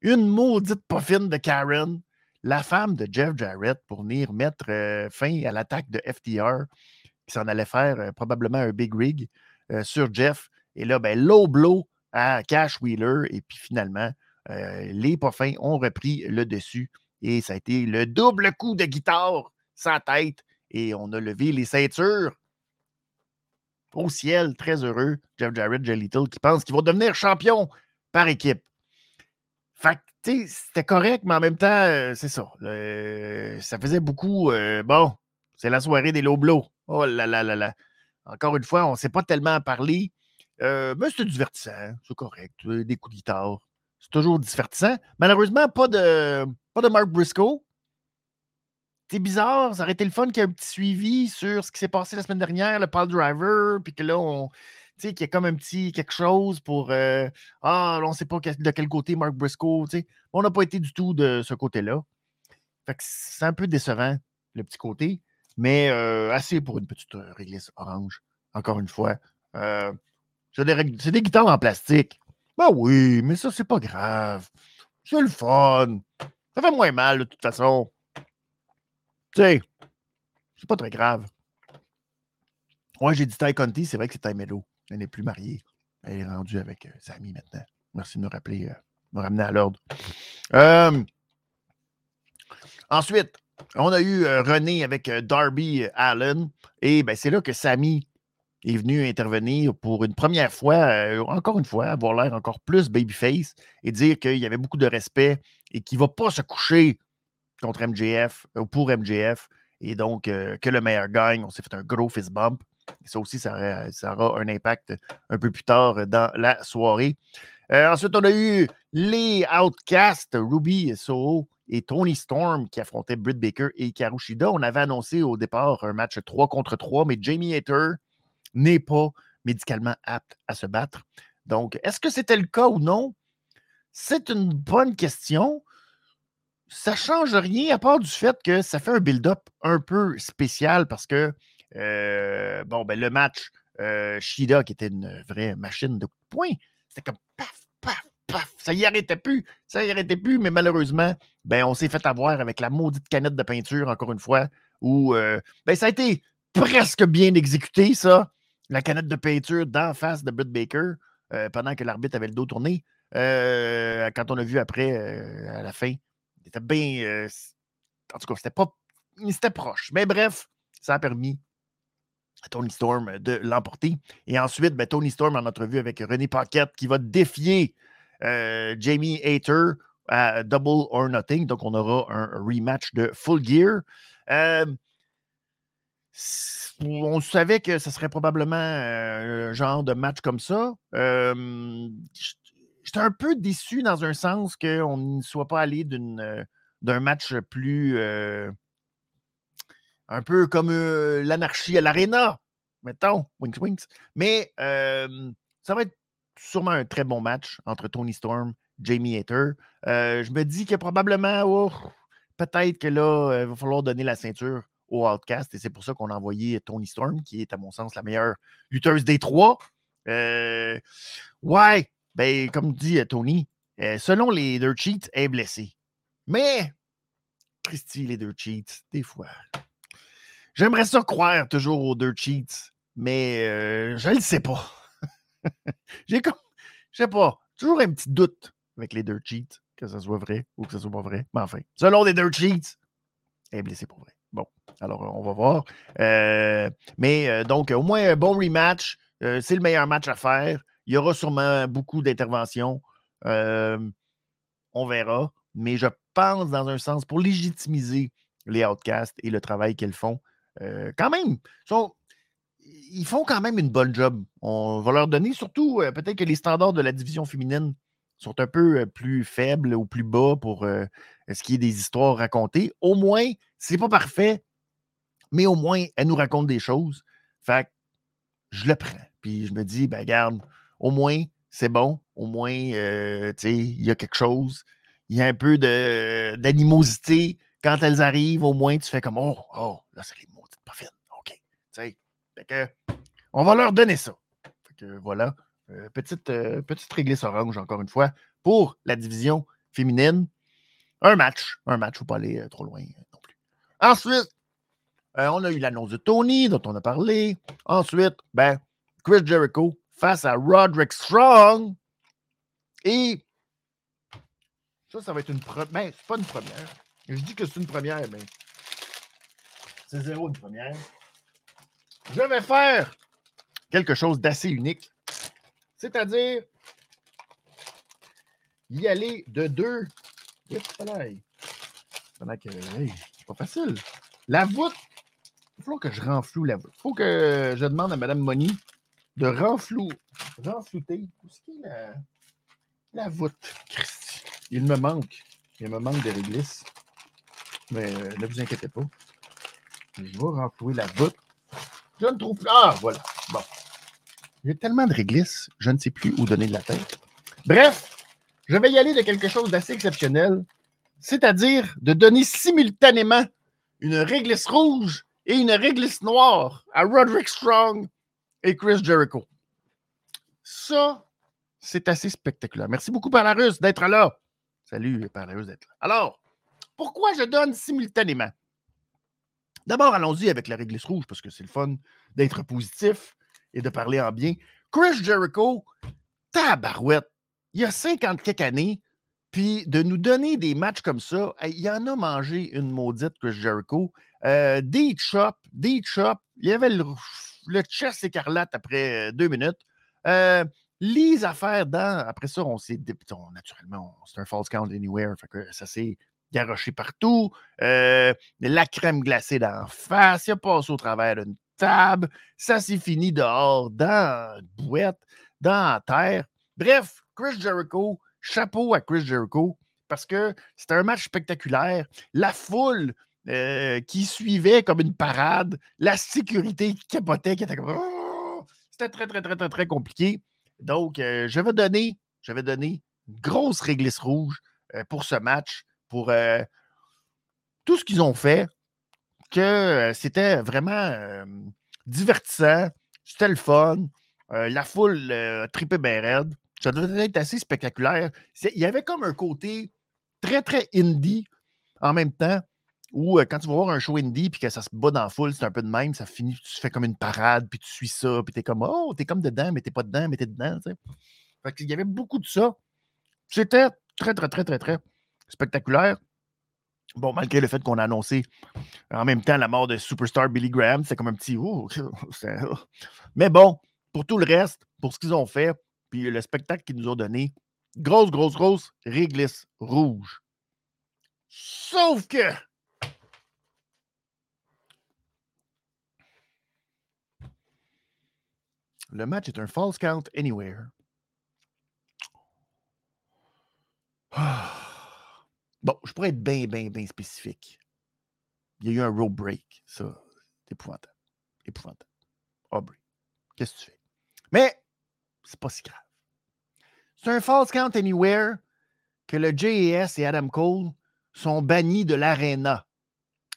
une maudite poffine de Karen la femme de Jeff Jarrett pour venir mettre euh, fin à l'attaque de FTR, qui s'en allait faire euh, probablement un big rig euh, sur Jeff. Et là, ben, low blow à Cash Wheeler. Et puis finalement, les poffins ont repris le dessus. Et ça a été le double coup de guitare sans tête. Et on a levé les ceintures au ciel, très heureux. Jeff Jarrett, Little, qui pense qu'ils vont devenir champions par équipe. Fait c'était correct, mais en même temps, euh, c'est ça. ça faisait beaucoup. Euh, bon, C'est la soirée des Loblos. Oh là là là là. Encore une fois, on ne sait pas tellement. Euh, mais c'est divertissant, c'est correct. Des coups de guitare. C'est toujours divertissant. Malheureusement, pas de, pas de Mark Briscoe. C'est bizarre, ça aurait été le fun qu'il y ait un petit suivi sur ce qui s'est passé la semaine dernière, le Paul Driver, puis que là, on, qu'il y a comme un petit quelque chose pour euh, Ah, on ne sait pas de quel côté Mark Briscoe. On n'a pas été du tout de ce côté-là. c'est un peu décevant, le petit côté, mais euh, assez pour une petite euh, réglisse orange. Encore une fois. c'est des, des, guitares en plastique. Ben oui, mais ça, c'est pas grave. C'est le fun. Ça fait moins mal de toute façon. Tu sais, c'est pas très grave. Ouais, j'ai dit Ty Conti, c'est vrai que c'est Ty Mello. Elle n'est plus mariée. Elle est rendue avec euh, maintenant. Merci de me rappeler, euh, me ramener à l'ordre. Euh, ensuite, on a eu René avec Darby Allen. Et ben, c'est là que Samy est venu intervenir pour une première fois, encore une fois, avoir l'air encore plus babyface et dire qu'il y avait beaucoup de respect et qu'il ne va pas se coucher contre MJF ou pour MJF. Et donc, que le meilleur gagne. On s'est fait un gros fist bump. Ça aussi, ça aura, un impact un peu plus tard dans la soirée. Euh, ensuite, on a eu les Outcasts, Ruby Soho et Tony Storm qui affrontaient Britt Baker et Karushida. On avait annoncé au départ un match 3 contre 3, mais Jamie Hater n'est pas médicalement apte à se battre. Donc, est-ce que c'était le cas ou non? C'est une bonne question. Ça ne change rien à part du fait que ça fait un build-up un peu spécial parce que euh, bon, ben, le match, euh, Shida, qui était une vraie machine de points, c'était comme paf, paf, paf. Ça y arrêtait plus. Ça y arrêtait plus, mais malheureusement, ben, on s'est fait avoir avec la maudite canette de peinture, encore une fois, où euh, ben, ça a été presque bien exécuté, ça. La canette de peinture d'en face de Britt Baker, pendant que l'arbitre avait le dos tourné. quand on a vu après, à la fin, il était bien. en tout cas, c'était pas. C'était proche. Mais bref, ça a permis Tony Storm de l'emporter. Et ensuite, ben, Tony Storm en entrevue avec René Paquette qui va défier euh, Jamie Hater à Double or Nothing. Donc, on aura un rematch de Full Gear. Euh, on savait que ce serait probablement euh, un genre de match comme ça. J'étais un peu déçu dans un sens qu'on ne soit pas allé d'un match plus un peu comme l'anarchie à l'Arena, mettons, Wings Wings. Mais ça va être sûrement un très bon match entre Tony Storm, Jamie Hater. je me dis que probablement, peut-être que là, il va falloir donner la ceinture au Outcast et c'est pour ça qu'on a envoyé Tony Storm, qui est à mon sens la meilleure lutteuse des trois. ouais, ben, comme dit Tony, selon les deux cheats, est blessée. Mais, Christy, les deux cheats, des fois, J'aimerais ça croire toujours aux deux cheats, mais euh, je ne le sais pas. J'ai comme, je sais pas, toujours un petit doute avec les deux cheats, que ce soit vrai ou que ce soit pas vrai. Mais enfin, selon les deux cheats, est blessée pour vrai. Bon, alors on va voir. Euh, mais euh, donc, au moins un bon rematch. c'est le meilleur match à faire. Il y aura sûrement beaucoup d'interventions. on verra. Mais je pense, dans un sens, pour légitimiser les outcasts et le travail qu'elles font, quand même, ils font quand même une bonne job. On va leur donner, surtout, peut-être que les standards de la division féminine sont un peu plus faibles ou plus bas pour ce qui est des histoires racontées. Au moins, c'est pas parfait, mais au moins, elle nous raconte des choses. Fait je le prends. Puis je me dis, ben garde, au moins, c'est bon. Au moins, il y a quelque chose. Il y a un peu d'animosité. Quand elles arrivent, au moins, tu fais comme, oh, oh, là, c'est OK. on va leur donner ça. voilà. Euh, petite, euh, petite réglisse orange, encore une fois, pour la division féminine. Un match. Un match, il ne faut pas aller euh, trop loin non plus. Ensuite, on a eu l'annonce de Tony, dont on a parlé. Ensuite, ben, Chris Jericho face à Roderick Strong. Et ça, ça va être une première. Ben, c'est pas une première. Je dis que c'est une première, mais c'est zéro une première. Je vais faire quelque chose d'assez unique. C'est-à-dire y aller de deux. C'est pas facile. La voûte Il faut que je renfloue la voûte. Il faut que je demande à Mme Moni de renflou, renflouter. Où est-ce qu'il la, la voûte? Christy? Il me manque. Il me manque de réglisse. Mais euh, ne vous inquiétez pas. Je vais renflouer la voûte. Je ne trouve plus. Ah, voilà. Bon. J'ai tellement de réglisse, je ne sais plus où donner de la tête. Bref, je vais y aller de quelque chose d'assez exceptionnel, c'est-à-dire de donner simultanément une réglisse rouge et une réglisse noire à Roderick Strong et Chris Jericho. Ça, c'est assez spectaculaire. Merci beaucoup, Palarus, d'être là. Salut, Palarus, d'être là. Alors, pourquoi je donne simultanément? D'abord, allons-y avec la réglisse rouge, parce que c'est le fun d'être positif et de parler en bien. Chris Jericho, tabarouette, il y a 50 quelques années, puis de nous donner des matchs comme ça, il y en a mangé une maudite, Chris Jericho. Euh, des chops, des chops. Il y avait le, le chest écarlate après euh, deux minutes. Euh, les affaires dans. Après ça, on s'est. Naturellement, c'est un false count anywhere. Ça s'est garoché partout. la crème glacée d'en face. Il a passé au travers d'une table. Ça s'est fini dehors, dans une bouette, dans la terre. Bref, Chris Jericho, chapeau à Chris Jericho, parce que c'était un match spectaculaire. La foule euh, qui suivait comme une parade, la sécurité qui capotait, qui était comme. Oh! C'était très, très, très, très, très compliqué. Donc, euh, je vais donner, je vais donner une grosse réglisse rouge euh, pour ce match, pour tout ce qu'ils ont fait, que c'était vraiment divertissant, c'était le fun. la foule tripait bien raide. Ça devait être assez spectaculaire. Il y avait comme un côté très, très indie en même temps, où quand tu vas voir un show indie puis que ça se bat dans la foule, c'est un peu de même, ça finit, tu fais comme une parade, puis tu suis ça, puis tu es comme, oh, tu es comme dedans, mais t'es pas dedans, mais t'es dedans. Il y avait beaucoup de ça. C'était très, très, très, très, très spectaculaire. Bon, malgré le fait qu'on a annoncé en même temps la mort de Superstar Billy Graham, c'est comme un petit. Oh, mais bon, pour tout le reste, pour ce qu'ils ont fait, puis le spectacle qu'ils nous ont donné, grosse, grosse, grosse réglisse rouge. Sauf que. Le match est un false count anywhere. Bon, je pourrais être bien, bien, bien spécifique. Il y a eu un road break. Ça, c'est épouvantable. Épouvantable. Aubrey, qu'est-ce que tu fais? Mais c'est pas si grave. C'est un false count anywhere que le JAS et Adam Cole sont bannis de l'arena.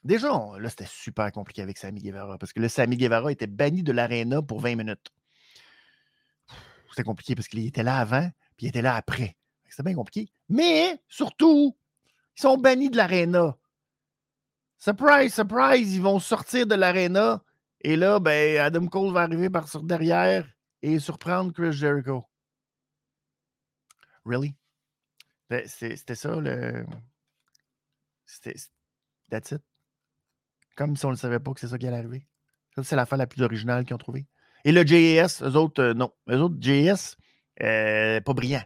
Déjà, là, c'était super compliqué avec Sammy Guevara parce que le Sammy Guevara était banni de l'arena pour 20 minutes. C'était compliqué parce qu'il était là avant, puis il était là après. C'était bien compliqué. Mais surtout, ils sont bannis de l'arena. Surprise, surprise, ils vont sortir de l'arena. Et là, ben, Adam Cole va arriver par derrière et surprendre Chris Jericho. Really? Ben, c'était ça le. C'était. That's it. Comme si on ne savait pas que c'est ça qui allait arriver. C'est la fin la plus originale qu'ils ont trouvée. Et le JAS, eux autres, euh, non. Eux autres, JAS, euh, pas brillant.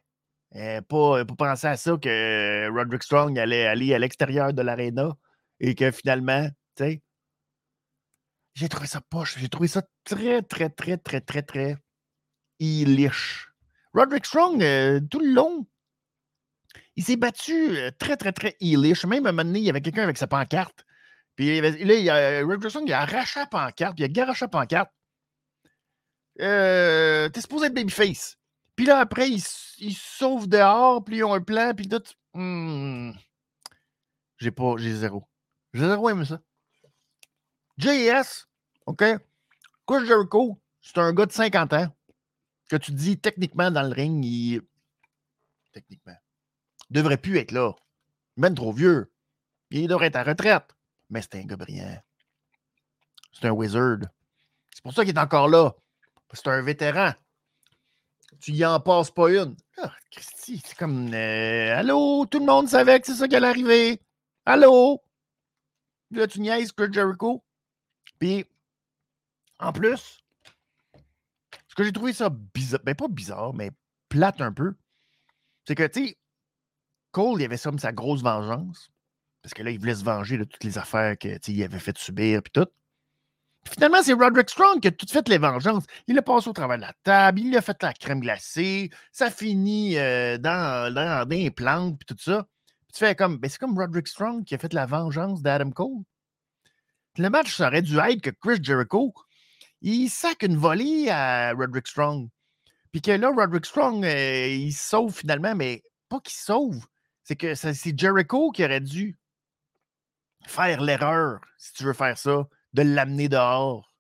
Euh, pas, pas penser à ça que Roderick Strong allait aller à l'extérieur de l'aréna et que finalement, tu sais, j'ai trouvé ça poche. J'ai trouvé ça très, très, très, très, très, très illiche. Roderick Strong, tout le long, il s'est battu très, très, très illiche. Même à un moment donné, il y avait quelqu'un avec sa pancarte. Puis là, il a, Roderick Strong, il a arraché la pancarte, puis il a garoché la pancarte. Euh, T'es supposé être babyface. Puis là, après, ils il sauve dehors, puis ils ont un plan, puis tout. Hmm. J'ai pas, j'ai zéro. J'ai zéro aimé ça. JS, OK? Chris Jericho, c'est un gars de 50 ans que tu dis techniquement dans le ring, il. Techniquement. Devrait plus être là. Même trop vieux. Il devrait être à retraite. Mais c'est un gars brillant. C'est un wizard. C'est pour ça qu'il est encore là. C'est un vétéran. Tu y en passes pas une. Ah, Christy, c'est comme. Euh, allô, tout le monde savait que c'est ça qui allait arriver. Allô? Là, tu niaises Chris Jericho. Puis, en plus, ce que j'ai trouvé ça bizarre, ben pas bizarre, mais plate un peu, c'est que, tu sais, Cole, il avait ça comme sa grosse vengeance. Parce que là, il voulait se venger de toutes les affaires qu'il avait fait subir, puis tout. Finalement, c'est Roderick Strong qui a tout fait les vengeances. Il a passé au travers de la table, il a fait la crème glacée, ça finit euh, dans, dans, des plantes, puis tout ça. tu fais comme, ben c'est comme Roderick Strong qui a fait la vengeance d'Adam Cole. Le match, ça aurait dû être que Chris Jericho, il sac une volée à Roderick Strong. Puis que là, Roderick Strong, euh, il sauve finalement, mais pas qu'il sauve. C'est que c'est Jericho qui aurait dû faire l'erreur, si tu veux faire ça, de l'amener dehors.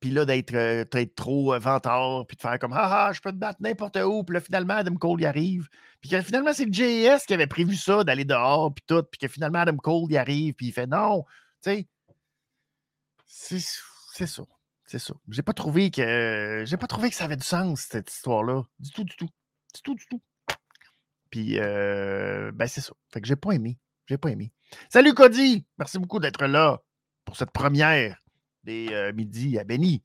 Puis là, d'être euh, trop euh, vantard, puis de faire comme Ah, ah, je peux te battre n'importe où. Puis là, finalement, Adam Cole y arrive. Puis que finalement, c'est le JS qui avait prévu ça, d'aller dehors, puis tout. Puis que finalement, Adam Cole y arrive, puis il fait non. Tu sais, c'est ça. C'est ça. J'ai pas trouvé que j'ai pas trouvé que ça avait du sens, cette histoire-là. Du tout, du tout. Du tout, du tout. Puis euh, ben c'est ça. Fait que j'ai pas aimé. J'ai pas aimé. Salut Cody! Merci beaucoup d'être là pour cette première des euh, midis à Benny.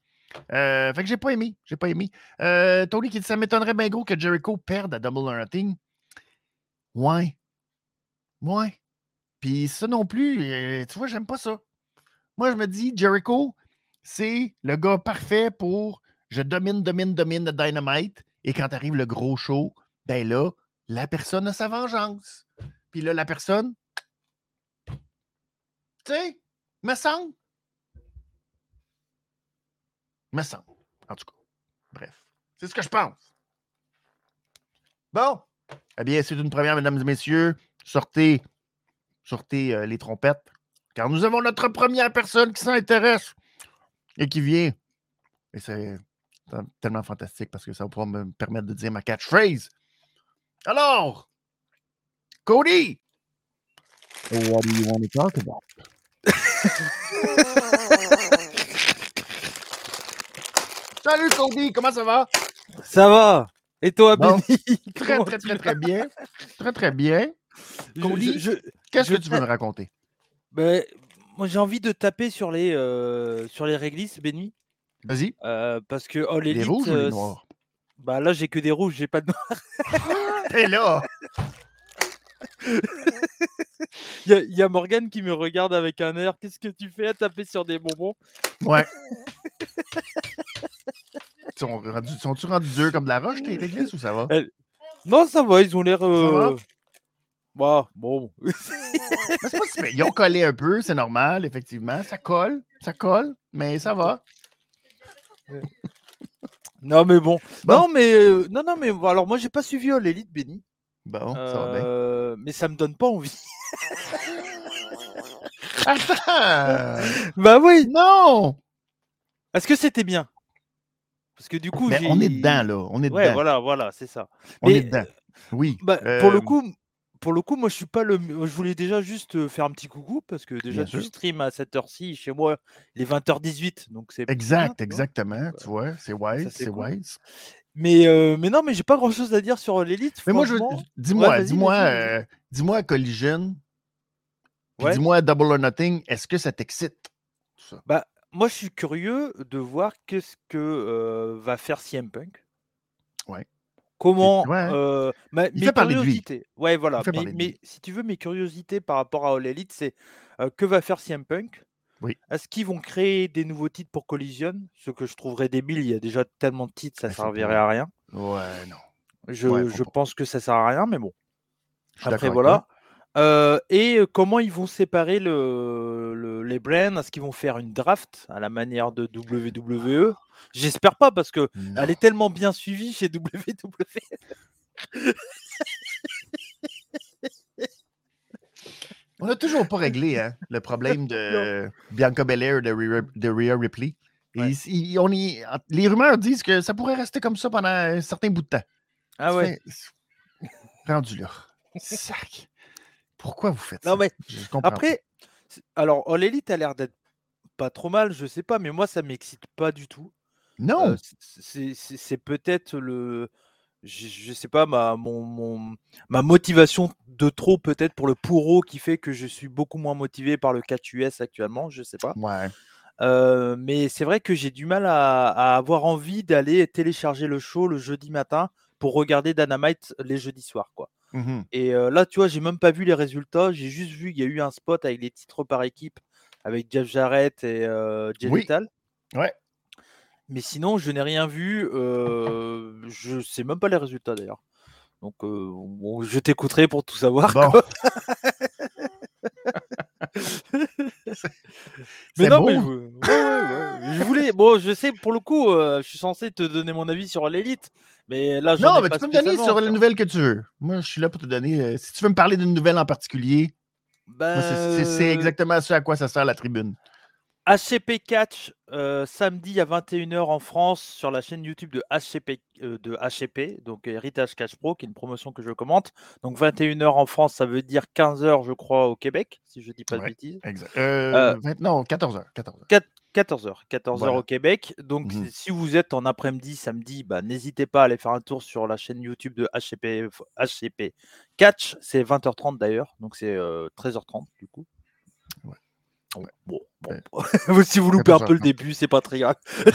Euh, fait que j'ai pas aimé. J'ai pas aimé. Tony qui dit ça m'étonnerait bien gros que Jericho perde à Double or Nothing. Ouais. Ouais. Puis ça non plus, tu vois, j'aime pas ça. Moi, je me dis, Jericho, c'est le gars parfait pour je domine, domine, domine le dynamite. Et quand arrive le gros show, ben là, la personne a sa vengeance. Puis là, la personne, tu sais, me semble. Me semble. En tout cas. Bref. C'est ce que je pense. Bon. Eh bien, c'est une première, mesdames et messieurs. Sortez, sortez euh, les trompettes. Car nous avons notre première personne qui s'intéresse et qui vient. Et c'est tellement fantastique parce que ça va pouvoir me permettre de dire ma catchphrase. Alors, Cody! What do you want to talk about? Salut Cody, comment ça va? Ça va. Et toi, Benny? Très, très, très, très bien. Très, très bien. Cody, qu'est-ce que tu veux me raconter? Ben, moi, j'ai envie de taper sur les, euh, sur les réglisses, Benny. Vas-y. Euh, parce que oh, les rouges ou les euh, noirs? Bah là, j'ai que des rouges, j'ai pas de noirs. Et là! Il y, a Morgane qui me regarde avec un air. Qu'est-ce que tu fais à taper sur des bonbons? Ouais. sont sont-tu rendus durs comme de la roche, tes réglisses, ou ça va? Non, ça va, ils ont l'air. Bah, bon. Ils ont collé un peu, c'est normal, effectivement. Ça colle, ça colle, mais ça va. non, mais bon. Non, mais euh, non, non, mais alors moi j'ai pas suivi l'élite Benny. Bon, ça va bien. Euh, mais ça me donne pas envie. Attends! bah oui! Non! Est-ce que c'était bien? Parce que du coup, on est dedans, là. On est ouais, voilà, voilà, c'est ça. On est dedans. Oui. Bah, Pour le euh, coup, pour le coup, moi, je suis pas le. Je voulais déjà juste faire un petit coucou parce que déjà, tu stream à cette heure-ci. Chez moi, il est 20h18. Donc, c'est. Exact, exactement. Tu vois, c'est wise. C'est wise. Mais, mais non, mais j'ai pas grand chose à dire sur l'élite. Mais moi, je dis-moi, dis-moi, dis-moi Collision. Dis-moi Double or Nothing. Est-ce que ça t'excite? Bah, moi, je suis curieux de voir qu'est-ce que va faire CM Punk. Ouais. Comment euh, mes curiosités. Ouais, voilà. Mais, si tu veux, mes curiosités par rapport à All Elite, c'est que va faire CM Punk? Oui. Est-ce qu'ils vont créer des nouveaux titres pour Collision? Ce que je trouverais débile. Il y a déjà tellement de titres, ça ne servirait à rien. Ouais, non. Je, je pense que ça sert à rien, mais bon. Après, voilà. Euh, et comment ils vont séparer le, les brands? Est-ce qu'ils vont faire une draft à la manière de WWE J'espère pas parce que elle est tellement bien suivie chez WWE. On n'a toujours pas réglé hein, le problème de Bianca Belair de Rhea, de Rhea Ripley. on les rumeurs disent que ça pourrait rester comme ça pendant un certain bout de temps. Ah ouais. Rendu là. Sac. Pourquoi vous faites non, ça? Mais après, alors, All Elite a l'air d'être pas trop mal, je sais pas, mais moi, ça m'excite pas du tout. Non. c'est peut-être le. Je, sais pas, ma, mon, ma motivation de trop, peut-être pour le pourreau qui fait que je suis beaucoup moins motivé par le catch US actuellement, je sais pas. Ouais. mais c'est vrai que j'ai du mal à, avoir envie d'aller télécharger le show le jeudi matin pour regarder Dynamite les jeudis soirs, quoi. Mmh Et là, tu vois, j'ai même pas vu les résultats. J'ai juste vu qu'il y a eu un spot avec les titres par équipe avec Jeff Jarrett et Jay Ouais. Mais sinon, je n'ai rien vu. euh, je sais même pas les résultats d'ailleurs. Donc, euh, bon, je t'écouterai pour tout savoir. Bon. Mais non, mais je, ouais, ouais, ouais. Je voulais. Bon, je sais, pour le coup, euh, je suis censé te donner mon avis sur l'élite. Mais là, Non, ai mais pas tu peux me donner sur les nouvelles que tu veux. Moi, je suis là pour te donner. si tu veux me parler d'une nouvelle en particulier, c'est- Ben, exactement ce à quoi ça sert la tribune. HCP Catch euh, samedi à 21h en France sur la chaîne YouTube de HCP, euh, de HCP, donc Heritage Catch Pro, qui est une promotion que je commente. Donc 21h en France, ça veut dire 15h, je crois, au Québec, si je dis pas de bêtises. Exact. Euh, Euh, 20 non, 14h. 14h. 14h, 14h Voilà. au Québec. Donc, Mhm. si- vous êtes en après-midi, samedi, bah, n'hésitez pas à aller faire un tour sur la chaîne YouTube de HCP, HCP Catch. C'est 20h30 d'ailleurs, donc c'est euh, 13h30 du coup. Ouais. Bon, Ouais. bon, si vous loupez un peu le 14h30. début, c'est pas très grave.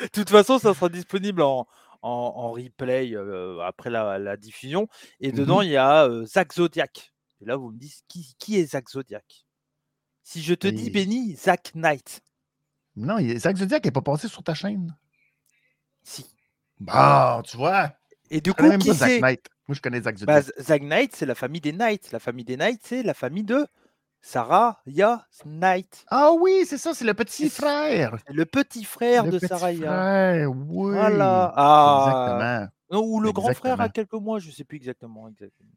De toute façon, ça sera disponible en, en, en replay euh, après la, la diffusion. Et dedans, Mhm. il y a euh, Zach Zodiac. Et là, vous me dites, qui, qui est Zach Zodiac? Si je te dis, Benny, Zach Knight. Non, il- Zach Zodiac n'est pas passé sur ta chaîne. Si. Bon, tu vois. Et du Je connais coup, qui Zach Knight. Moi, je connais Zach bah, Zodiac. Zach Knight, c'est la famille des Knights. La famille des Knights, c'est la famille de Sarah Ya Knight. ah oui, c'est ça, c'est le petit frère. Le petit frère le de petit Saraya. frère, oui. Voilà. Ah, Exactement. ou le grand frère a Exactement. quelques mois, je sais plus exactement. exactement.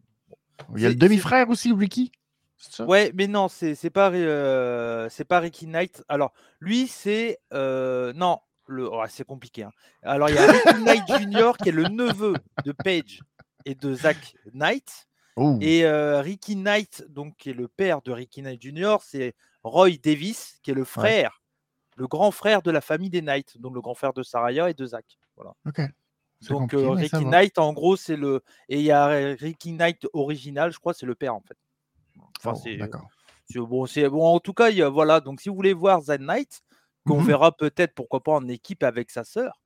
Il y a le demi-frère aussi, Ricky. Ça? Ouais, mais non, c'est c'est pas, euh, c'est pas Ricky Knight. Alors, lui, c'est. euh, non, le, oh, c'est compliqué. hein. Alors, il y a Ricky Knight Jr., qui est le neveu de Paige et de Zach Knight. Oh, Et euh, Ricky Knight, donc, qui est le père de Ricky Knight Jr., c'est Roy Davis, qui est le frère, le grand frère de la famille des Knight, donc le grand frère de Saraya et de Zach. Voilà. Donc, euh, Ricky. Knight, en gros, c'est le. Et il y a Ricky Knight original, je crois, c'est le père, en fait. Enfin, Oh, c'est. Bon. En tout cas, il y a- voilà. Donc, si vous voulez voir Zen Knight, qu'on Mhm. verra peut-être, pourquoi pas, en équipe avec sa sœur,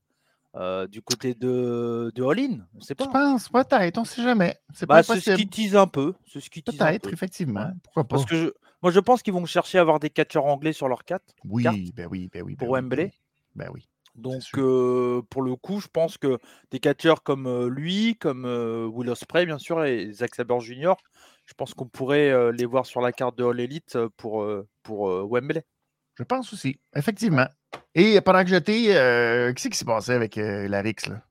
euh, du côté de, de All-In, on sait Je pas. pense, peut-être, on ne sait jamais. C'est Bah, pas ce qui tease un peu. Peut-être, peu. effectivement. Ouais. Pourquoi pas? Parce que je, moi, je pense qu'ils vont chercher à avoir des catcheurs anglais sur leur 4 Oui, carte ben oui, ben oui. Ben pour oui, Wembley. Ben oui. Ben oui. Donc, euh, pour le coup, je pense que des catcheurs comme euh, lui, comme euh, Will Ospreay, bien sûr, et Zack Sabre Jr., je pense qu'on pourrait euh, les voir sur la carte de All Elite pour, pour Wembley. Je pense aussi, effectivement. Et pendant que j'étais, euh, qu'est-ce qui s'est passé avec euh, la Rix, là?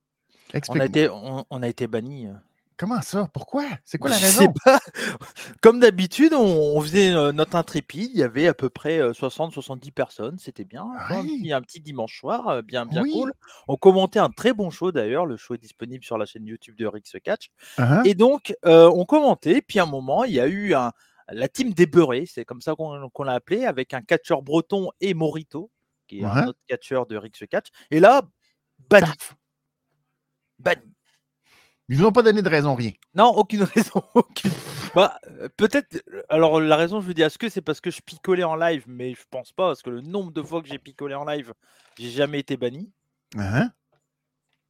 On a été, on, on a été bannis. euh. Comment ça? Pourquoi? C'est quoi la Je raison? sais pas. Comme d'habitude, on, on faisait notre intrépide. Il y avait à peu près 60-70 personnes. C'était bien. Un, Ouais. petit, un petit dimanche soir, bien, bien Oui. cool. On commentait un très bon show d'ailleurs. Le show est disponible sur la chaîne YouTube de Rix Catch. Hein? Et donc, euh, on commentait. Puis à un moment, il y a eu un, la team des beurrés. C'est comme ça qu'on qu'on l'a appelé, avec un catcheur breton et Morito, qui est Ouais. un autre catcheur de Rix Catch. Et là, banni. Banni. Ils n'ont pas donné de raison, rien. Non, aucune raison. Aucune. Bah, euh, peut-être. Alors, la raison, je vous dis, est-ce que c'est parce que je picolais en live? Mais je pense pas, parce que le nombre de fois que j'ai picolé en live, j'ai jamais été banni. Hein?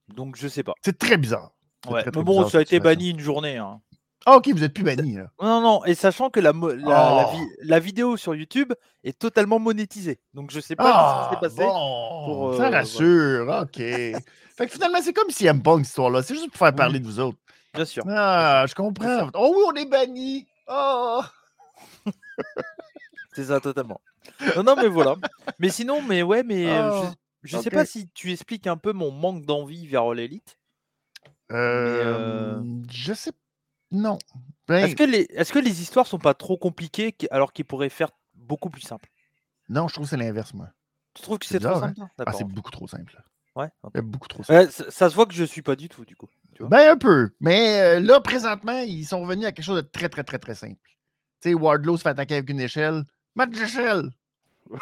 Donc, je sais pas. C'est très bizarre. C'est Ouais. très, très Mais bon, bizarre, ça a été banni une journée. hein. Ah, ok, vous n'êtes plus banni, là. Non, non, et sachant que la, mo- la, la Oh. vi- la vidéo sur YouTube est totalement monétisée. Donc, je sais pas Ah, ce qui s'est passé. bon, pour, ça euh, rassure, ok. fait que finalement, c'est comme si aime pas cette histoire-là. C'est juste pour faire Oui. parler de vous autres. Bien sûr. Ah, je comprends. Oh oui, on est banni. Oh! C'est ça, totalement. Non, non, mais voilà. Mais sinon, mais ouais, mais euh, Ah, je, je sais pas si tu expliques un peu mon manque d'envie vers All Elite. Euh, Je sais. Non. Ben, Est-ce que, les, est-ce que les histoires sont pas trop compliquées alors qu'ils pourraient faire beaucoup plus simple? Non, je trouve que c'est l'inverse, moi. Tu trouves que C'est trop simple? toi Ah, c'est beaucoup trop simple. ouais, beaucoup trop simple. Ouais, ça, ça se voit que je suis pas du tout, du coup. tu vois. Ben, un peu. Mais euh, là, présentement, ils sont revenus à quelque chose de très, très, très, très simple. Tu sais, Wardlow se fait attaquer avec une échelle. Match d'échelle.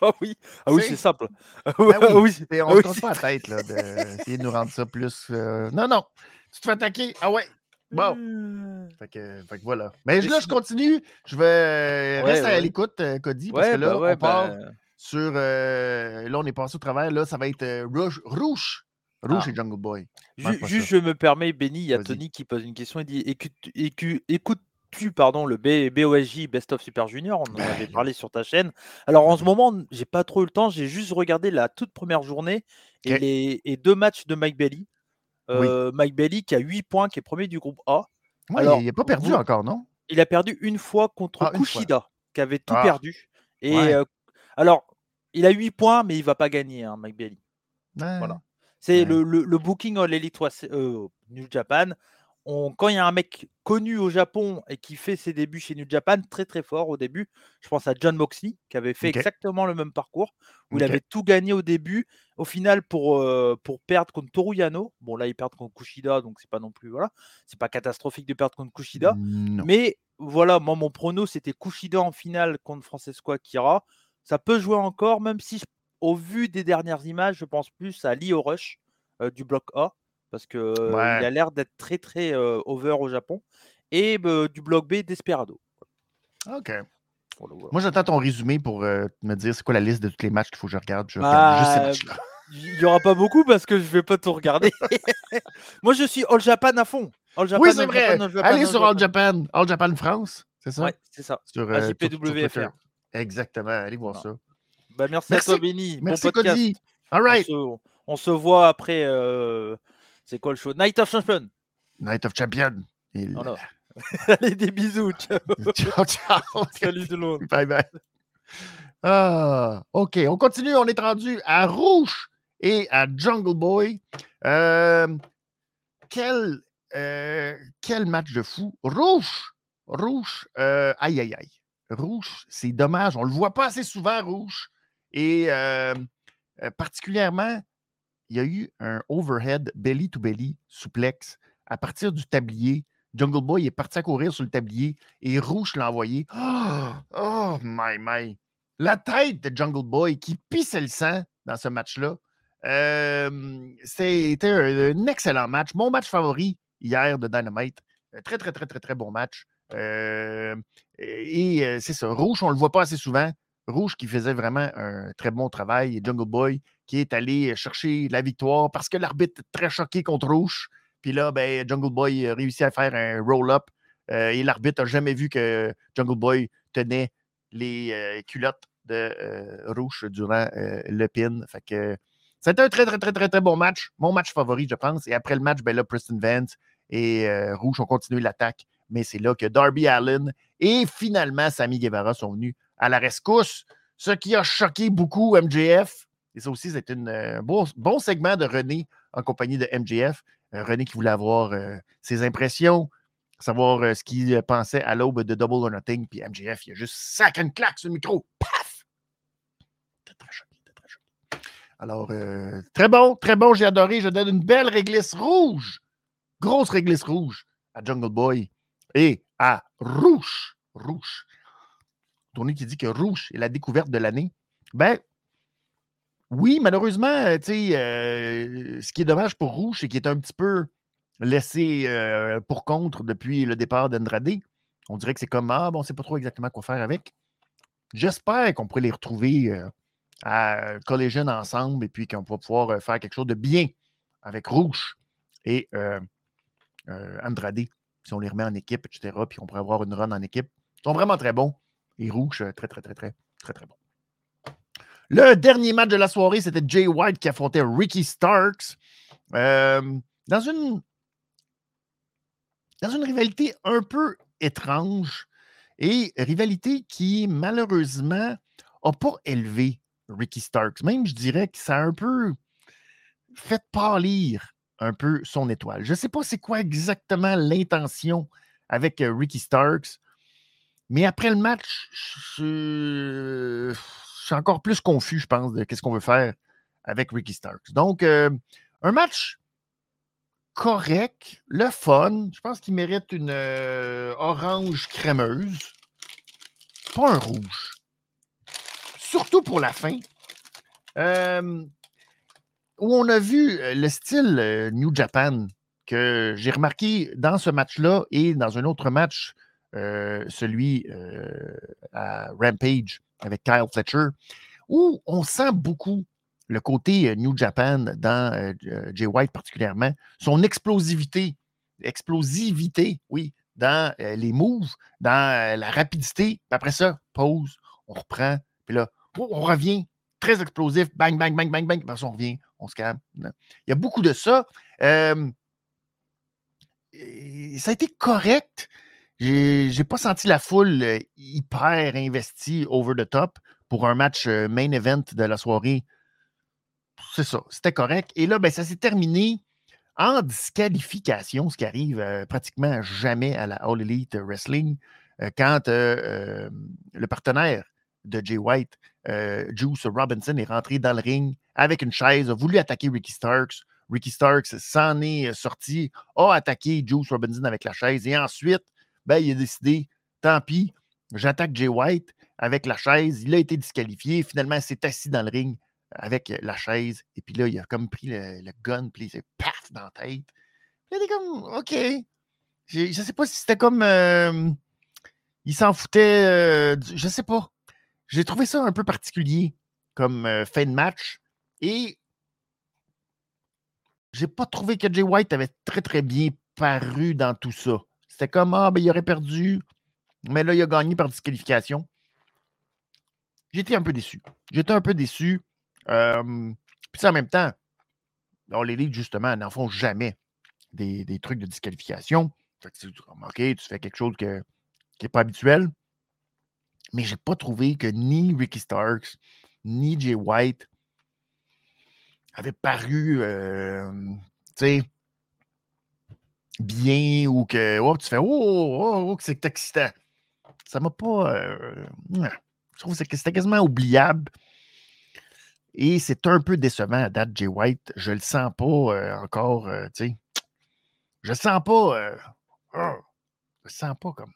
Ah oui, ah oui C'est- simple. Ah Ben oui, ah oui. Et on Ah se casse c'est pas la tête, là, d'essayer de nous rendre ça plus. euh, Non, non. Tu te fais attaquer. Ah ouais. Bon. Mmh. Fait que, fait que voilà. Mais là, je continue. Je vais. Ouais, Reste à l'écoute, euh, Cody, parce Ouais, que là, bah ouais, on part bah, sur. euh, Là, on est passé au travers. Là, ça va être euh, Rouge. Rouge. Rouge Ah. et Jungle Boy. juste, je me permets, Benny, il y a. Tony qui pose une question. Il dit écoute, écoute, écoute battu pardon, le BOSJ Best of Super Junior? On en avait parlé sur ta chaîne. Alors en ce moment, j'ai pas trop eu le temps. J'ai juste regardé la toute première journée et, les, et deux matchs de Mike Bailey. Mike Bailey qui a 8 points, qui est premier du groupe A. Alors, il n'a pas perdu encore, non? Il a perdu une fois contre ah, Kushida, qui avait tout ah. perdu. Et alors, il a 8 points, mais il va pas gagner, hein, Mike Bailey. Voilà. C'est le, le, booking All Elite euh, New Japan. On, quand il y a un mec connu au Japon et qui fait ses débuts chez New Japan, très très fort au début, je pense à John Moxley qui avait fait exactement le même parcours où il avait tout gagné au début. Au final, pour, euh, pour perdre contre Toru Yano, bon là il perd contre Kushida, donc c'est pas non plus voilà, c'est pas catastrophique de perdre contre Kushida, mais voilà, moi mon prono c'était Kushida en finale contre Francesco Akira. Ça peut jouer encore, même si au vu des dernières images, je pense plus à Leo Rush euh, du bloc A, parce qu'il il a l'air d'être très très over au Japon, et du bloc B Desperado. Ok. Moi, j'attends ton résumé pour euh, me dire c'est quoi la liste de tous les matchs qu'il faut que je regarde. Je bah, Il n'y aura pas beaucoup parce que je ne vais pas tout regarder. Moi, je suis All Japan à fond. oui, c'est vrai. Allez sur All Japan. All Japan France, c'est ça? Oui, c'est ça. Sur, euh, Exactement. Allez voir ça. Bah, merci, à toi, Benny. Merci, bon Cody. All right. On se, voit après. Euh, c'est quoi le show? Night of Champion. Night of Champion. Allez, des bisous. Ciao. ciao, ciao. Salut tout le monde. Bye bye. Ah, OK, on continue. On est rendu à Rouge et à Jungle Boy. Euh, quel, euh, quel match de fou. Rouge. Rouge. Euh, aïe, aïe, aïe. Rouge, c'est dommage. On ne le voit pas assez souvent, Rouge. Et particulièrement, il y a eu un overhead belly to belly suplex à partir du tablier Jungle Boy est parti à courir sur le tablier et Rouge l'a envoyé. Oh, oh, my, my. La tête de Jungle Boy qui pissait le sang dans ce match-là. C'était un, excellent match. Mon match favori hier de Dynamite. Très, très, très, très, très bon match. et c'est ça. Rouge, on ne le voit pas assez souvent. Rouge qui faisait vraiment un très bon travail et Jungle Boy qui est allé chercher la victoire parce que l'arbitre est très choqué contre Rouge. Puis là, ben, Jungle Boy a réussi à faire un roll-up euh, et l'arbitre n'a jamais vu que Jungle Boy tenait les euh, culottes de euh, Rouge durant le pin. Fait que c'était un très, très, très, très, très bon match. Mon match favori, je pense. Et après le match, ben là, Preston Vance et Rouge ont continué l'attaque. Mais c'est là que Darby Allen et finalement Sammy Guevara sont venus à la rescousse, ce qui a choqué beaucoup MJF. Et ça aussi, c'était un bon, bon segment de René en compagnie de MJF. Euh, René qui voulait avoir euh, ses impressions, savoir euh, ce qu'il pensait à l'aube de Double or Nothing. Puis MJF, il a juste sac une claque sur le micro. Paf! T'es très choqué, t'es très. Alors, très bon, très bon, j'ai adoré. Je donne une belle réglisse rouge. Grosse réglisse rouge à Jungle Boy et à Rouge. Rouge. Tony qui dit que Rouge est la découverte de l'année. Ben, oui, malheureusement, euh, euh, ce qui est dommage pour Rouge, c'est qu'il est un petit peu laissé euh, pour contre depuis le départ d'Andrade. On dirait que c'est comme Ah, bon, on ne sait pas trop exactement quoi faire avec. J'espère qu'on pourrait les retrouver à Collision ensemble et puis qu'on va pouvoir faire quelque chose de bien avec Rouge et Andrade. Si on les remet en équipe, etc., puis on pourrait avoir une run en équipe. Ils sont vraiment très bons. Et Rouge, très, très, très, très, très, très bon. Le dernier match de la soirée, c'était Jay White qui affrontait Ricky Starks euh, dans, une, dans une rivalité un peu étrange et rivalité qui, malheureusement, n'a pas élevé Ricky Starks. Même, je dirais que ça a un peu fait pâlir un peu son étoile. Je ne sais pas c'est quoi exactement l'intention avec euh, Ricky Starks, mais après le match, je je encore plus confus, je pense, de qu'est-ce qu'on veut faire avec Ricky Starks. Donc, euh, un match correct, le fun. Je pense qu'il mérite une euh, orange crémeuse, pas un rouge. Surtout pour la fin. Euh, où on a vu le style New Japan que j'ai remarqué dans ce match-là et dans un autre match, celui à Rampage avec Kyle Fletcher, où on sent beaucoup le côté euh, New Japan dans euh, euh, Jay White particulièrement, son explosivité, explosivité, oui, dans les moves, dans la rapidité. Après ça, pause, on reprend. Puis là, on revient. Très explosif. Bang, bang, bang, bang, bang. Puis on revient. On se calme. Il y a beaucoup de ça. ça a été correct. J'ai pas senti la foule hyper investie over the top pour un match main event de la soirée. C'est ça, c'était correct. Et là, ben, ça s'est terminé en disqualification, ce qui arrive pratiquement jamais à la All Elite Wrestling, quand le partenaire de Jay White, Juice Robinson, est rentré dans le ring avec une chaise, a voulu attaquer Ricky Starks. Ricky Starks s'en est sorti, a attaqué Juice Robinson avec la chaise et ensuite, ben, il a décidé, tant pis, j'attaque Jay White avec la chaise. Il a été disqualifié. Finalement, il s'est assis dans le ring avec la chaise. Et puis là, il a comme pris le, gun, puis il s'est paf dans la tête. Il était comme, OK. Je ne sais pas si c'était comme. Euh, il s'en foutait. Euh, je ne sais pas. J'ai trouvé ça un peu particulier comme euh, fin de match. Et j'ai pas trouvé que Jay White avait très, très bien paru dans tout ça. C'était comme, ah, ben, il aurait perdu, mais là, il a gagné par disqualification. J'étais un peu déçu. J'étais un peu déçu. puis en même temps, on les lits, justement, n'en font jamais des, trucs de disqualification. Fait que tu, tu fais quelque chose qui n'est pas habituel. Mais j'ai pas trouvé que ni Ricky Starks, ni Jay White avaient paru, tu sais, bien ou que oh, tu fais Oh, oh, oh que c'est excitant. Ça m'a pas. Euh, je trouve que c'était quasiment oubliable. Et c'est un peu décevant à date, Jay White. Je le sens pas euh, encore, euh, tu sais. Je le sens pas. Oh, je le sens pas comme.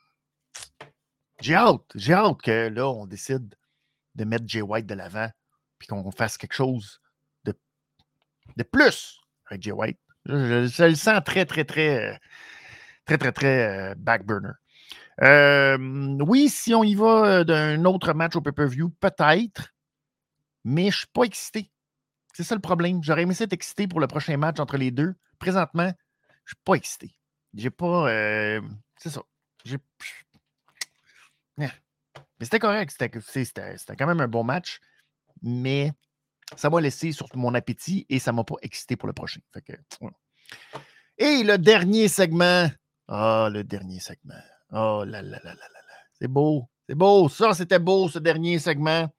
J'ai hâte. J'ai hâte que là, on décide de mettre Jay White de l'avant puis qu'on fasse quelque chose de, de plus avec Jay White. Je, le sens très, très, très, très, très, très, backburner. oui, si on y va d'un autre match au pay-per-view, peut-être, mais je ne suis pas excité. C'est ça le problème. J'aurais aimé être excité pour le prochain match entre les deux. Présentement, je ne suis pas excité. J'ai pas. c'est ça. Mais c'était correct. C'était quand même un bon match. Mais ça m'a laissé sur mon appétit et ça ne m'a pas excité pour le prochain. Et le dernier segment. Ah, le dernier segment. Oh là là là là là là. C'est beau. C'est beau. Ça, c'était beau, ce dernier segment.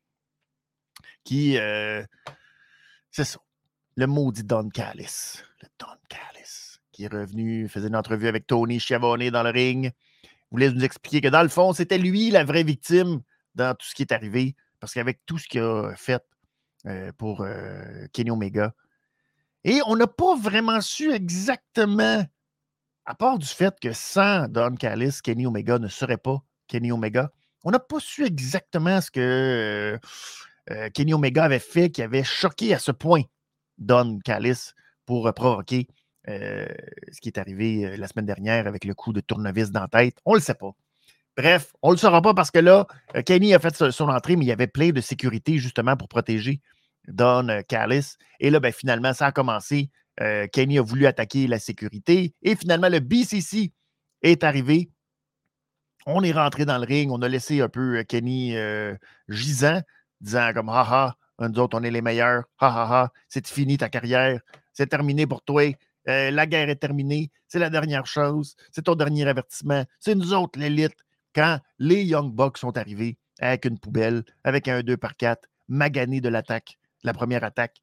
Qui. Euh, c'est ça. Le maudit Don Callis. Le Don Callis. Qui est revenu, faisait une entrevue avec Tony Schiavone dans le ring. Voulait nous expliquer que dans le fond, c'était lui la vraie victime dans tout ce qui est arrivé. Parce qu'avec tout ce qu'il a fait, euh, pour euh, Kenny Omega. Et on n'a pas vraiment su exactement, à part du fait que sans Don Callis, Kenny Omega ne serait pas Kenny Omega, on n'a pas su exactement ce que euh, Kenny Omega avait fait qui avait choqué à ce point Don Callis pour provoquer ce qui est arrivé la semaine dernière avec le coup de tournevis dans la tête. On ne le sait pas. Bref, on ne le saura pas parce que là, Kenny a fait son entrée, mais il y avait plein de sécurité justement pour protéger Don euh, Callis. Et là, ben, finalement, ça a commencé. Euh, Kenny a voulu attaquer la sécurité. Et finalement, le BCC est arrivé. On est rentré dans le ring. On a laissé un peu euh, Kenny gisant, disant comme haha, nous autres, on est les meilleurs. Ha ha ha, c'est fini ta carrière. C'est terminé pour toi. la guerre est terminée. C'est la dernière chose. C'est ton dernier avertissement. C'est nous autres, l'élite. Quand les Young Bucks sont arrivés avec une poubelle, avec un 2 par 4, magané de l'attaque, la première attaque.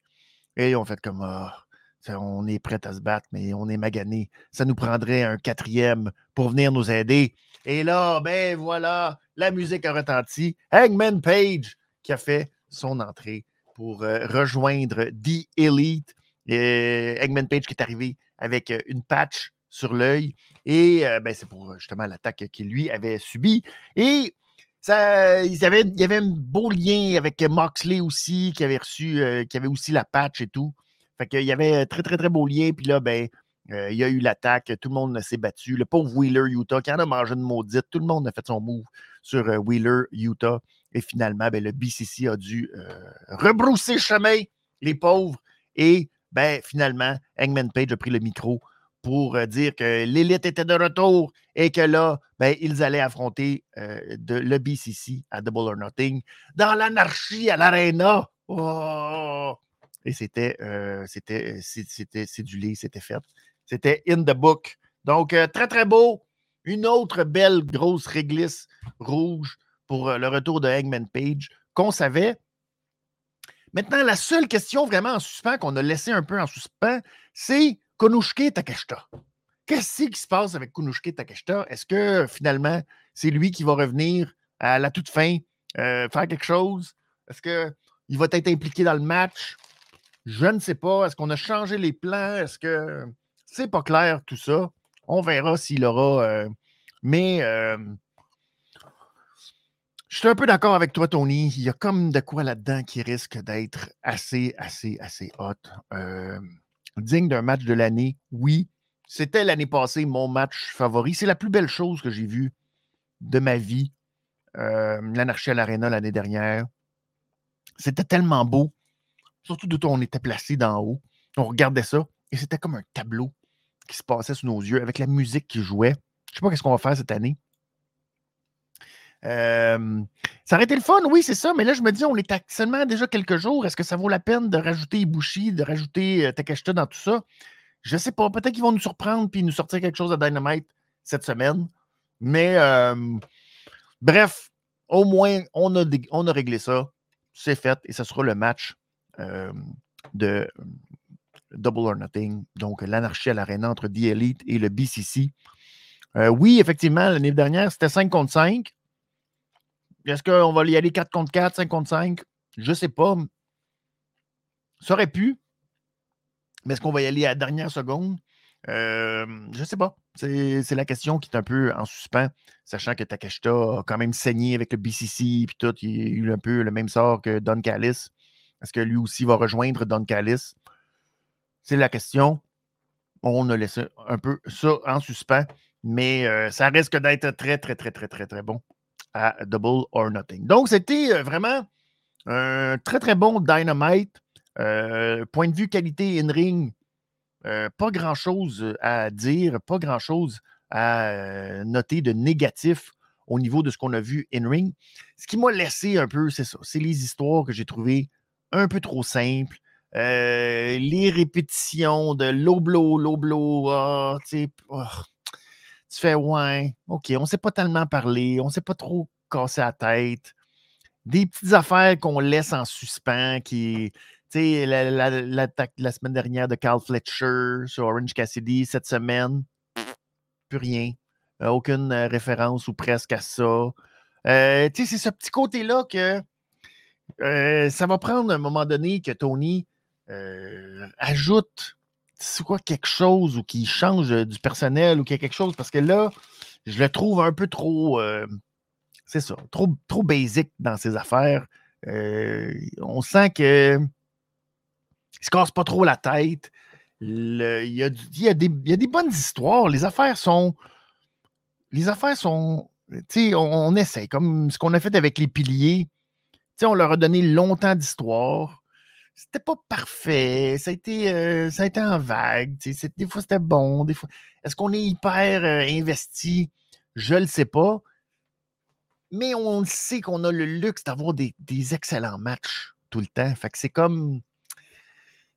Et on fait comme ah, on est prêt à se battre, mais on est magané. Ça nous prendrait un quatrième pour venir nous aider. Et là, ben voilà, la musique a retenti. Hangman Page qui a fait son entrée pour euh, rejoindre The Elite. Et Hangman Page qui est arrivé avec euh, une patch sur l'œil. Et euh, ben, c'est pour justement l'attaque qu'il lui avait subi. Et il, y avait, il y avait un beau lien avec Moxley aussi, qui avait reçu, euh, qui avait aussi la patch et tout. Fait qu'il y avait un très, très, très beau lien. Puis là, ben, euh, il y a eu l'attaque, tout le monde s'est battu. Le pauvre Wheeler Utah, qui en a mangé une maudite, tout le monde a fait son move sur euh, Wheeler Utah. Et finalement, ben, le BCC a dû rebrousser chemin, les pauvres. Et ben, finalement, Hangman Page a pris le micro pour dire que l'élite était de retour et que là, ben, ils allaient affronter de, le BCC à Double or Nothing dans l'anarchie à l'Arena. Oh! Et c'était, c'était, c'était cédulé, c'était fait. C'était in the book. Donc, très, très beau. Une autre belle grosse réglisse rouge pour le retour de Eggman Page qu'on savait. Maintenant, la seule question vraiment en suspens qu'on a laissé un peu en suspens, c'est Konushke Takeshita. Qu'est-ce qui se passe avec Kunushke Takeshita? Est-ce que finalement, c'est lui qui va revenir à la toute fin faire quelque chose? Est-ce qu'il va être impliqué dans le match? Je ne sais pas. Est-ce qu'on a changé les plans? Est-ce que c'est pas clair tout ça? On verra s'il aura. Euh, mais euh, je suis un peu d'accord avec toi, Tony. Il y a comme de quoi là-dedans qui risque d'être assez, assez, assez hot. Euh, digne d'un match de l'année, oui. C'était l'année passée mon match favori. C'est la plus belle chose que j'ai vue de ma vie. L'anarchie à l'Arena l'année dernière. C'était tellement beau surtout d'où on était placé d'en haut. On regardait ça et c'était comme un tableau qui se passait sous nos yeux avec la musique qui jouait. Je ne sais pas qu'est-ce qu'on va faire cette année. Ça aurait été le fun, oui, c'est ça, mais là, je me dis, on est à seulement déjà quelques jours. Est-ce que ça vaut la peine de rajouter Ibushi, de rajouter euh, dans tout ça? Je sais pas. Peut-être qu'ils vont nous surprendre puis nous sortir quelque chose de Dynamite cette semaine. Mais bref, au moins, on a, réglé ça. C'est fait et ce sera le match de Double or Nothing, donc l'anarchie à l'arène entre The Elite et le BCC. Euh, oui, effectivement, l'année dernière, c'était 5 contre 5. Est-ce qu'on va y aller 4 contre 4, 5 contre 5? Je ne sais pas. Ça aurait pu. Mais est-ce qu'on va y aller à la dernière seconde? je ne sais pas. C'est la question qui est un peu en suspens, sachant que Takeshita a quand même saigné avec le BCC et tout. Il a eu un peu le même sort que Don Callis. Est-ce que lui aussi va rejoindre Don Callis? C'est la question. On a laissé un peu ça en suspens, mais euh, ça risque d'être très, très, très, très, très, très bon à Double or Nothing. Donc, c'était euh, vraiment un très, très bon Dynamite. Euh, point de vue qualité in-ring, pas grand-chose à dire, pas grand-chose à noter de négatif au niveau de ce qu'on a vu in-ring. Ce qui m'a laissé un peu, c'est ça, c'est les histoires que j'ai trouvées un peu trop simple. Euh, les répétitions de l'oblo, l'oblo, ah, oh, tu fais ouais, ok, on ne sait pas tellement parler, on ne sait pas trop casser la tête. Des petites affaires qu'on laisse en suspens, qui, tu la, la, la, semaine dernière de Carl Fletcher sur Orange Cassidy, cette semaine, plus rien. Euh, aucune euh, référence ou presque à ça. c'est ce petit côté-là que euh, ça va prendre un moment donné que Tony euh, ajoute quoi, quelque chose ou qu'il change du personnel ou qu'il y a quelque chose parce que là, je le trouve un peu trop. Euh, c'est ça, trop, trop basic dans ses affaires. on sent que il se casse pas trop la tête. il, y a, a des, y a des, bonnes histoires. Les affaires sont. Les affaires sont. Tu sais, on, on, essaie, comme ce qu'on a fait avec les piliers on leur a donné longtemps d'histoire. C'était pas parfait. Ça a été, euh, ça a été en vague. Des fois, c'était bon. Des fois... Est-ce qu'on est hyper euh, investi? Je le sais pas. Mais on sait qu'on a le luxe d'avoir des, excellents matchs tout le temps. Fait que c'est comme.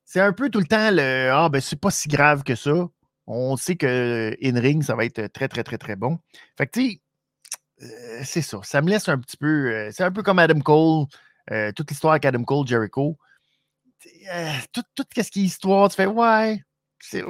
C'est un peu tout le temps le Ah, ben, c'est pas si grave que ça. On sait que in-ring, ça va être très, très, très, très bon. Fait que, tu euh, c'est ça. Ça me laisse un petit peu. Euh, c'est un peu comme Adam Cole, euh, toute l'histoire avec Adam Cole, Jericho. Tout, tout ce qui est histoire, tu fais ouais. C'est.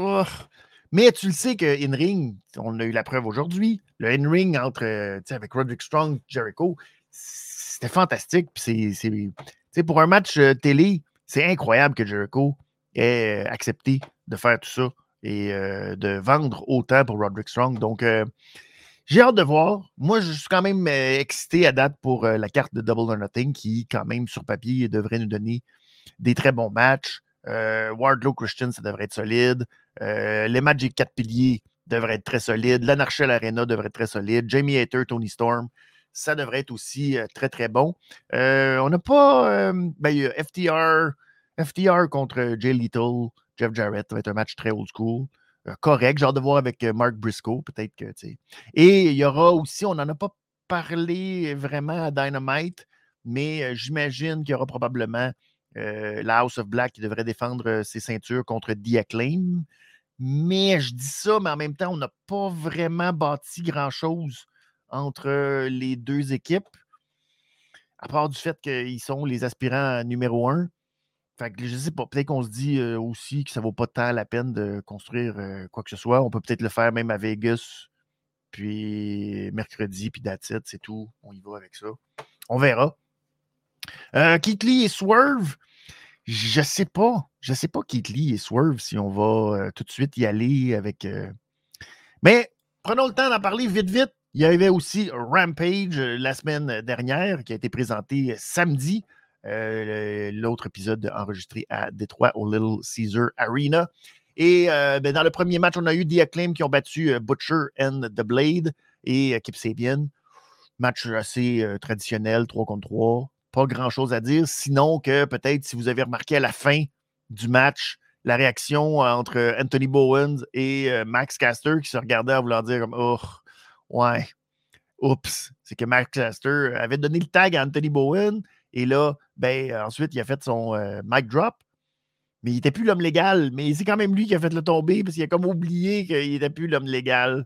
Mais tu le sais que in-ring, on a eu la preuve aujourd'hui, le in-ring entre, avec Roderick Strong, Jericho, c'était fantastique. Puis c'est, pour un match télé, c'est incroyable que Jericho ait accepté de faire tout ça et de vendre autant pour Roderick Strong. Donc, j'ai hâte de voir. Moi, je suis quand même euh, excité à date pour euh, la carte de Double or Nothing qui, quand même, sur papier, devrait nous donner des très bons matchs. Euh, Wardlow Christian, ça devrait être solide. les matchs des quatre piliers devraient être très solides. L'Anarchie Arena devrait être très solide. Jamie Hater, Tony Storm, ça devrait être aussi très, très bon. on n'a pas. Ben, FTR, FTR contre Jay Little, Jeff Jarrett, ça va être un match très old school. correct. J'ai hâte de voir avec Mark Briscoe, peut-être que. Et il y aura aussi, on n'en a pas parlé vraiment à Dynamite, mais j'imagine qu'il y aura probablement la House of Black qui devrait défendre ses ceintures contre The Acclaim. Mais je dis ça, mais en même temps, on n'a pas vraiment bâti grand-chose entre les deux équipes, à part du fait qu'ils sont les aspirants numéro un. Fait que je sais pas, peut-être qu'on se dit aussi que ça vaut pas tant la peine de construire quoi que ce soit. On peut peut-être le faire même à Vegas, puis mercredi, puis that's c'est tout. On y va avec ça. On verra. Euh, et Swerve, je sais pas. Je sais pas Keith et Swerve si on va tout de suite y aller avec. Mais prenons le temps d'en parler vite, vite. Il y avait aussi Rampage la semaine dernière qui a été présenté samedi. Euh, l'autre épisode enregistré à Détroit au Little Caesar Arena. Et euh, ben, dans le premier match, on a eu The Acclaim qui ont battu euh, Butcher and The Blade et Kip Sabian. Match assez traditionnel, 3 contre 3. Pas grand-chose à dire, sinon que peut-être si vous avez remarqué à la fin du match, la réaction entre Anthony Bowens et Max Caster qui se regardaient en voulant dire comme Oh, ouais, oups. C'est que Max Caster avait donné le tag à Anthony Bowen et là, ben, ensuite, il a fait son euh, mic drop. Mais il n'était plus l'homme légal. Mais c'est quand même lui qui a fait le tomber parce qu'il a comme oublié qu'il n'était plus l'homme légal.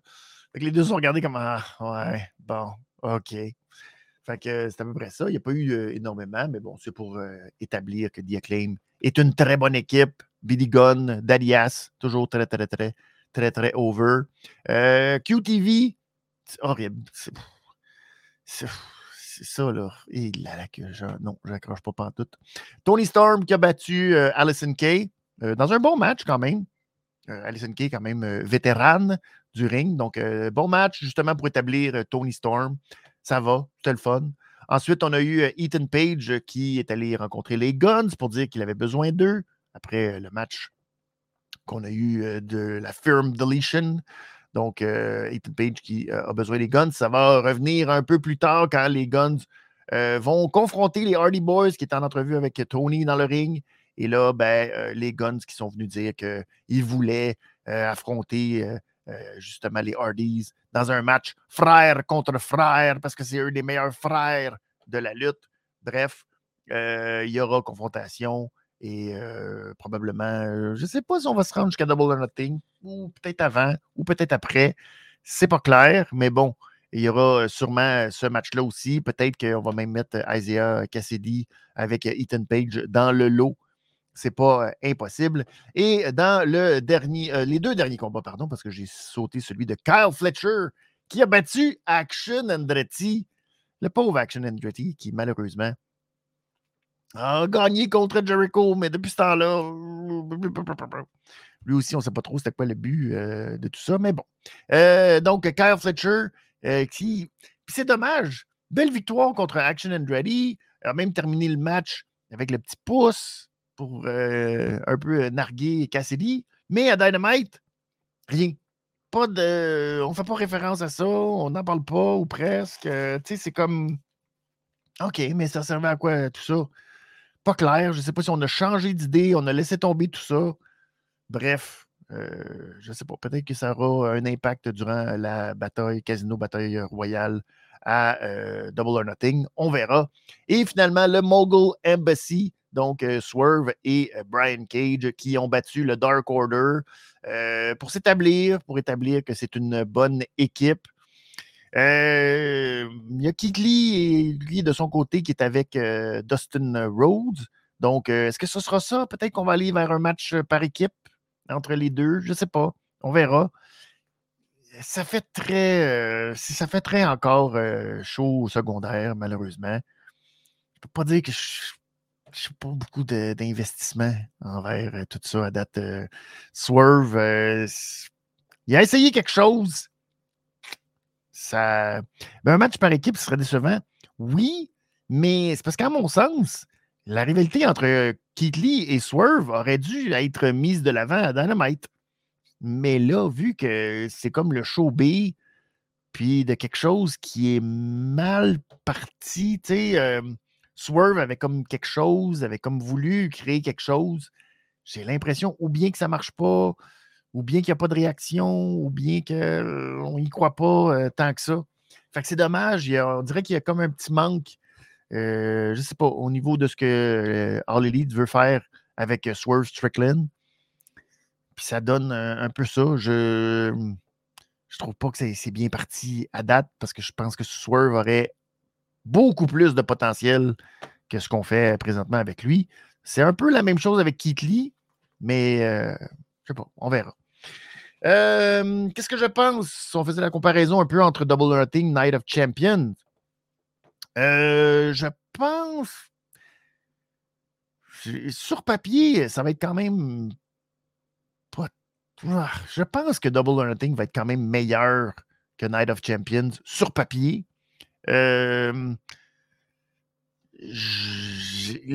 Fait que les deux sont regardés comme ah, ouais, bon, OK. Fait que c'est à peu près ça. Il n'y a pas eu euh, énormément, mais bon, c'est pour euh, établir que The Acclaim est une très bonne équipe. Billy Gunn, Dadias, toujours très, très, très, très, très over. QTV, c'est horrible. C'est ça, là. Et là, que je, non, je n'accroche pas tout. Tony Storm qui a battu euh, Allison Kay euh, dans un bon match quand même. Euh, Allison Kay, quand même vétérane du ring. Donc, bon match justement pour établir Tony Storm. Ça va, c'était le fun. Ensuite, on a eu Ethan Page qui est allé rencontrer les Guns pour dire qu'il avait besoin d'eux après le match qu'on a eu de la Firm Deletion. Donc, euh, Ethan Page qui euh, a besoin des guns. Ça va revenir un peu plus tard quand les guns euh, vont confronter les Hardy Boys qui étaient en entrevue avec Tony dans le ring. Et là, ben, les guns qui sont venus dire qu'ils voulaient affronter justement les Hardys dans un match frère contre frère parce que c'est eux les meilleurs frères de la lutte. Bref, il y aura confrontation. Et probablement, je ne sais pas si on va se rendre jusqu'à Double or Nothing, ou peut-être avant, ou peut-être après. C'est pas clair, mais bon, il y aura sûrement ce match-là aussi. Peut-être qu'on va même mettre Isaiah Cassidy avec Ethan Page dans le lot. C'est pas impossible. Et dans le dernier, les deux derniers combats, pardon, parce que j'ai sauté celui de Kyle Fletcher qui a battu Action Andretti, le pauvre Action Andretti, qui malheureusement a gagné contre Jericho, mais depuis ce temps-là, lui aussi, on ne sait pas trop c'était quoi le but euh, de tout ça, mais bon. Euh, donc, Kyle Fletcher, euh, qui. c'est dommage. Belle victoire contre Action Andretti. a même terminé le match avec le petit pouce pour un peu narguer Cassidy. Mais à Dynamite, rien. Pas de. On fait pas référence à ça, on n'en parle pas ou presque. tu sais, c'est comme. OK, mais ça servait à quoi tout ça? pas clair. Je sais pas si on a changé d'idée, on a laissé tomber tout ça. Bref, euh, je sais pas. Peut-être que ça aura un impact durant la bataille, Casino Bataille Royale à euh, Double or Nothing. On verra. Et finalement, le Mogul Embassy, donc euh, Swerve et Brian Cage, qui ont battu le Dark Order pour s'établir, pour établir que c'est une bonne équipe. Euh, il y a Kikli, lui, de son côté, qui est avec euh, Dustin Rhodes. Donc, euh, est-ce que ce sera ça? Peut-être qu'on va aller vers un match par équipe entre les deux. Je ne sais pas. On verra. Ça fait très. ça fait très encore chaud au secondaire, malheureusement. Je ne peux pas dire que je n'ai pas beaucoup d'investissement envers tout ça à date. Swerve, il a essayé quelque chose ça. Ben, un match par équipe serait décevant. Oui, mais c'est parce qu'à mon sens, la rivalité entre Keith Lee et Swerve aurait dû être mise de l'avant à Dynamite. Mais là, vu que c'est comme le show B, puis de quelque chose qui est mal parti, tu sais, euh, Swerve avait comme quelque chose, avait comme voulu créer quelque chose. J'ai l'impression ou bien que ça marche pas, ou bien qu'il n'y a pas de réaction, ou bien qu'on n'y croit pas tant que ça. Fait que c'est dommage. on dirait qu'il y a comme un petit manque, je ne sais pas, au niveau de ce que All Elite veut faire avec Swerve Strickland. Puis ça donne un, peu ça. Je je trouve pas que c'est bien parti à date parce que je pense que Swerve aurait beaucoup plus de potentiel que ce qu'on fait présentement avec lui. C'est un peu la même chose avec Keith mais je euh, je sais pas, on verra. Euh, qu'est-ce que je pense on faisait la comparaison un peu entre Double or Night of Champions? Euh, je pense. Sur papier, ça va être quand même ah, je pense que Double or Nothing va être quand même meilleur que Night of Champions sur papier. Le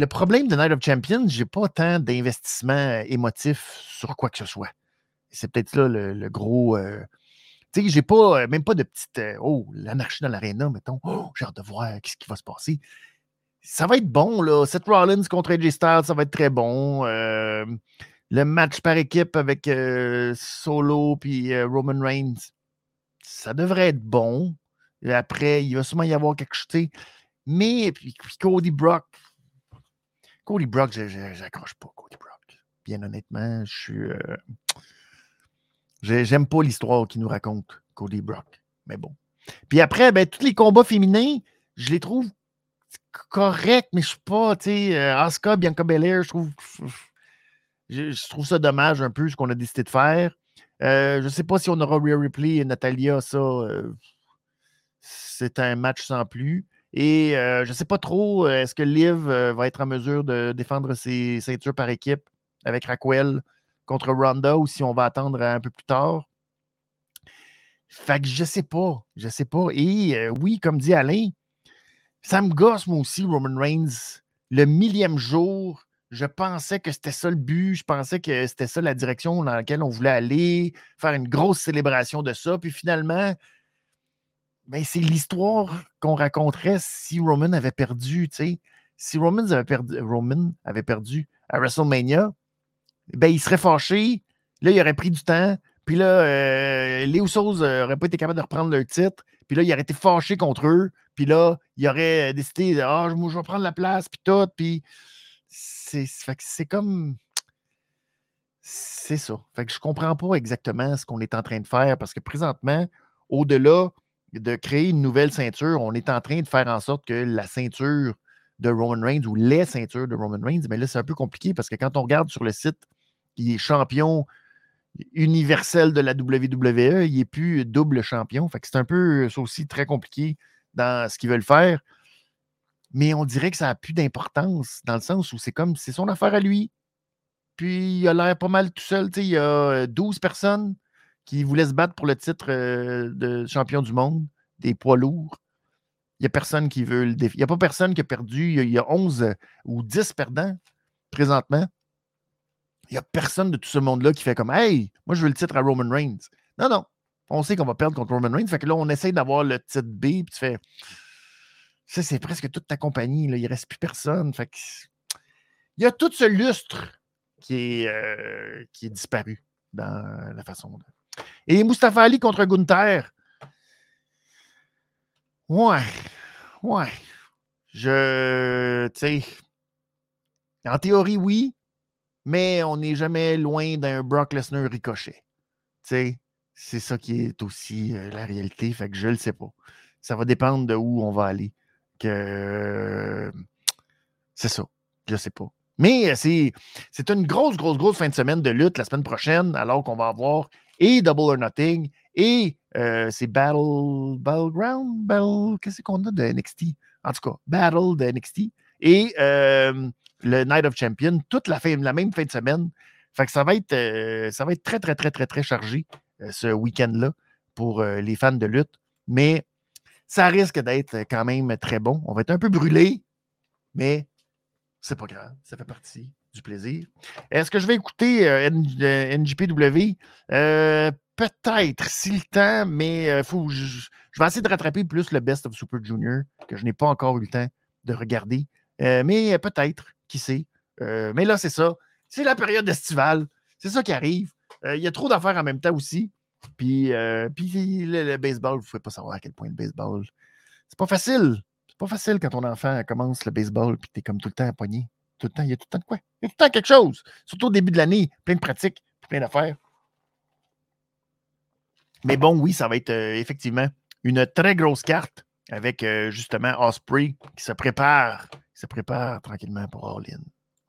problème de Night of Champions, j'ai pas tant d'investissement émotif sur quoi que ce soit. C'est peut-être là le, gros. Euh, tu sais, j'ai pas, euh, même pas de petite. Euh, oh, l'anarchie dans l'aréna, mettons. Oh, j'ai hâte de voir ce qui va se passer. Ça va être bon, là. Seth Rollins contre AJ Styles, ça va être très bon le match par équipe avec euh, Solo puis euh, Roman Reigns, ça devrait être bon. Après, il va sûrement y avoir quelque chose. Mais puis, Cody Brock, Cody Brock, j'accroche pas Cody Brock. Bien honnêtement, je suis. Euh, j'aime pas l'histoire qu'il nous raconte, Cody Brock. Mais bon. Puis après, ben, tous les combats féminins, je les trouve corrects, mais je suis pas, tu sais, Asuka, Bianca Belair, je trouve je, trouve ça dommage un peu ce qu'on a décidé de faire. Euh, je sais pas si on aura Rhea Ripley et Natalia, ça, euh, c'est un match sans plus. Et euh, je ne sais pas trop, est-ce que Liv va être en mesure de défendre ses ceintures par équipe avec Raquel contre Ronda ou si on va attendre un peu plus tard? Fait que je sais pas, je sais pas. Et oui, comme dit Alain, ça me gosse moi aussi, Roman Reigns. Le millième jour, je pensais que c'était ça le but, je pensais que c'était ça la direction dans laquelle on voulait aller, faire une grosse célébration de ça. Puis finalement, ben, c'est l'histoire qu'on raconterait si Roman avait perdu. Si Roman avait perdu, Roman avait perdu à WrestleMania, ben, il serait fâché. Là, il aurait pris du temps. Puis là, euh, les Usos n'auraient pas été capables de reprendre leur titre. Puis là, il aurait été fâché contre eux. Puis là, il aurait décidé Ah, je vais prendre la place, puis tout. Puis c'est comme. C'est ça. Fait que je comprends pas exactement ce qu'on est en train de faire parce que présentement, au-delà de créer une nouvelle ceinture, on est en train de faire en sorte que la ceinture de Roman Reigns ou les ceintures de Roman Reigns, mais là, c'est un peu compliqué parce que quand on regarde sur le site, il est champion universel de la WWE, il n'est plus double champion. Fait c'est un peu, ça aussi, très compliqué dans ce qu'ils veulent faire mais on dirait que ça n'a plus d'importance dans le sens où c'est comme c'est son affaire à lui. Puis il a l'air pas mal tout seul. Il y a 12 personnes qui voulaient se battre pour le titre de champion du monde des poids lourds. Il n'y a personne qui veut le défi. Il n'y a pas personne qui a perdu. Il y a, 11 ou 10 perdants présentement. Il n'y a personne de tout ce monde-là qui fait comme Hey, moi je veux le titre à Roman Reigns. Non, non. On sait qu'on va perdre contre Roman Reigns. Fait que là, on essaie d'avoir le titre B, puis tu fais ça, c'est presque toute ta compagnie. Il ne reste plus personne. Fait Il y a tout ce lustre qui est, euh, qui est disparu dans la façon de. Et Mustafa Ali contre Gunther. Ouais. Ouais. Je. Tu sais. En théorie, oui. Mais on n'est jamais loin d'un Brock Lesnar ricochet. Tu sais. C'est ça qui est aussi euh, la réalité. Fait que je le sais pas. Ça va dépendre de où on va aller que c'est ça. Je sais pas. Mais c'est, c'est une grosse, grosse, grosse fin de semaine de lutte la semaine prochaine, alors qu'on va avoir et Double or Nothing et euh, c'est Battle, Battleground, Battle, qu'est-ce qu'on a de NXT? En tout cas, Battle de NXT et euh, le Night of Champions, toute la, fin, la même fin de semaine. Fait ça va être, euh, ça va être très, très, très, très, très chargé ce week-end-là pour les fans de lutte. Mais ça risque d'être quand même très bon. On va être un peu brûlé, mais c'est pas grave. Ça fait partie du plaisir. Est-ce que je vais écouter euh, NJPW? Euh, peut-être, si le temps, mais euh, faut, je, vais essayer de rattraper plus le Best of Super Junior, que je n'ai pas encore eu le temps de regarder. mais peut-être, qui sait? mais là, c'est ça. C'est la période estivale. C'est ça qui arrive. Euh, il y a trop d'affaires en même temps aussi. Puis, euh, puis le, baseball, vous ne pouvez pas savoir à quel point le baseball. C'est pas facile. C'est pas facile quand ton enfant commence le baseball puis tu es comme tout le temps poigné. Tout le temps, il y a tout le temps de quoi? Il y a tout le temps quelque chose. Surtout au début de l'année, plein de pratiques, plein d'affaires. Mais bon, oui, ça va être euh, effectivement une très grosse carte avec justement Osprey qui se prépare, qui se prépare tranquillement pour All In.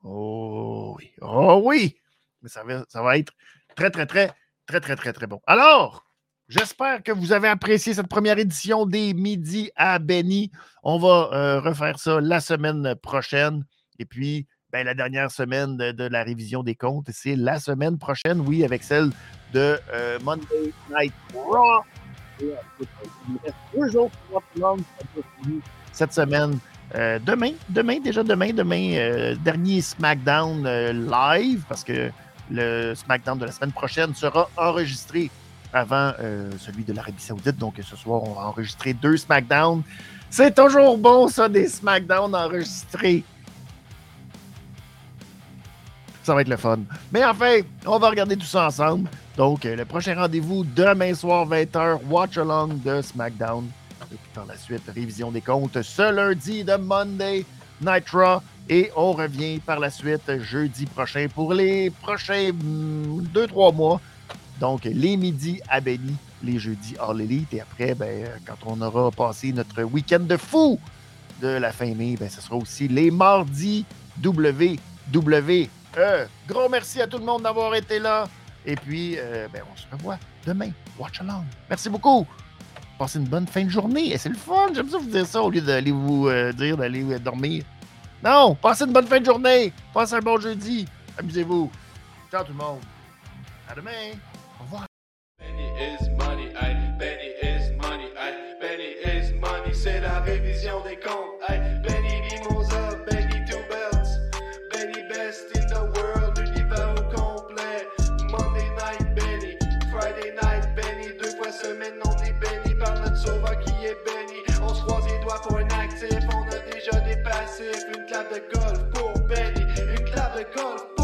Oh oui. Oh oui! Mais ça va, ça va être très, très, très, très, très, très, très bon. Alors, j'espère que vous avez apprécié cette première édition des Midi à Benny. On va euh, refaire ça la semaine prochaine. Et puis, ben, la dernière semaine de, la révision des comptes, c'est la semaine prochaine, oui, avec celle de euh, Monday Night Raw. reste deux jours cette semaine. Euh, demain, demain, déjà demain, demain, euh, dernier SmackDown euh, live, parce que le SmackDown de la semaine prochaine sera enregistré avant celui de l'Arabie Saoudite. Donc ce soir, on va enregistrer deux SmackDown. C'est toujours bon, ça, des SmackDown enregistrés. Ça va être le fun. Mais enfin, on va regarder tout ça ensemble. Donc, le prochain rendez-vous demain soir, 20h, Watch Along de SmackDown. Et puis par la suite, révision des comptes ce lundi de Monday Nitro. Et on revient par la suite jeudi prochain pour les prochains 2-3 hmm, mois. Donc, les midis à Benny, les jeudis All Elite. Et après, ben, quand on aura passé notre week-end de fou de la fin mai, ben, ce sera aussi les mardis WWE. Gros merci à tout le monde d'avoir été là. Et puis, euh, ben, on se revoit demain. Watch along. Merci beaucoup. Passez une bonne fin de journée. C'est le fun. J'aime ça vous dire ça au lieu d'aller vous euh, dire d'aller euh, dormir. Non, passez une bonne fin de journée. Passez un bon jeudi. Amusez-vous. Ciao tout le monde. À demain. Au revoir. C'est la révision des comptes. gun.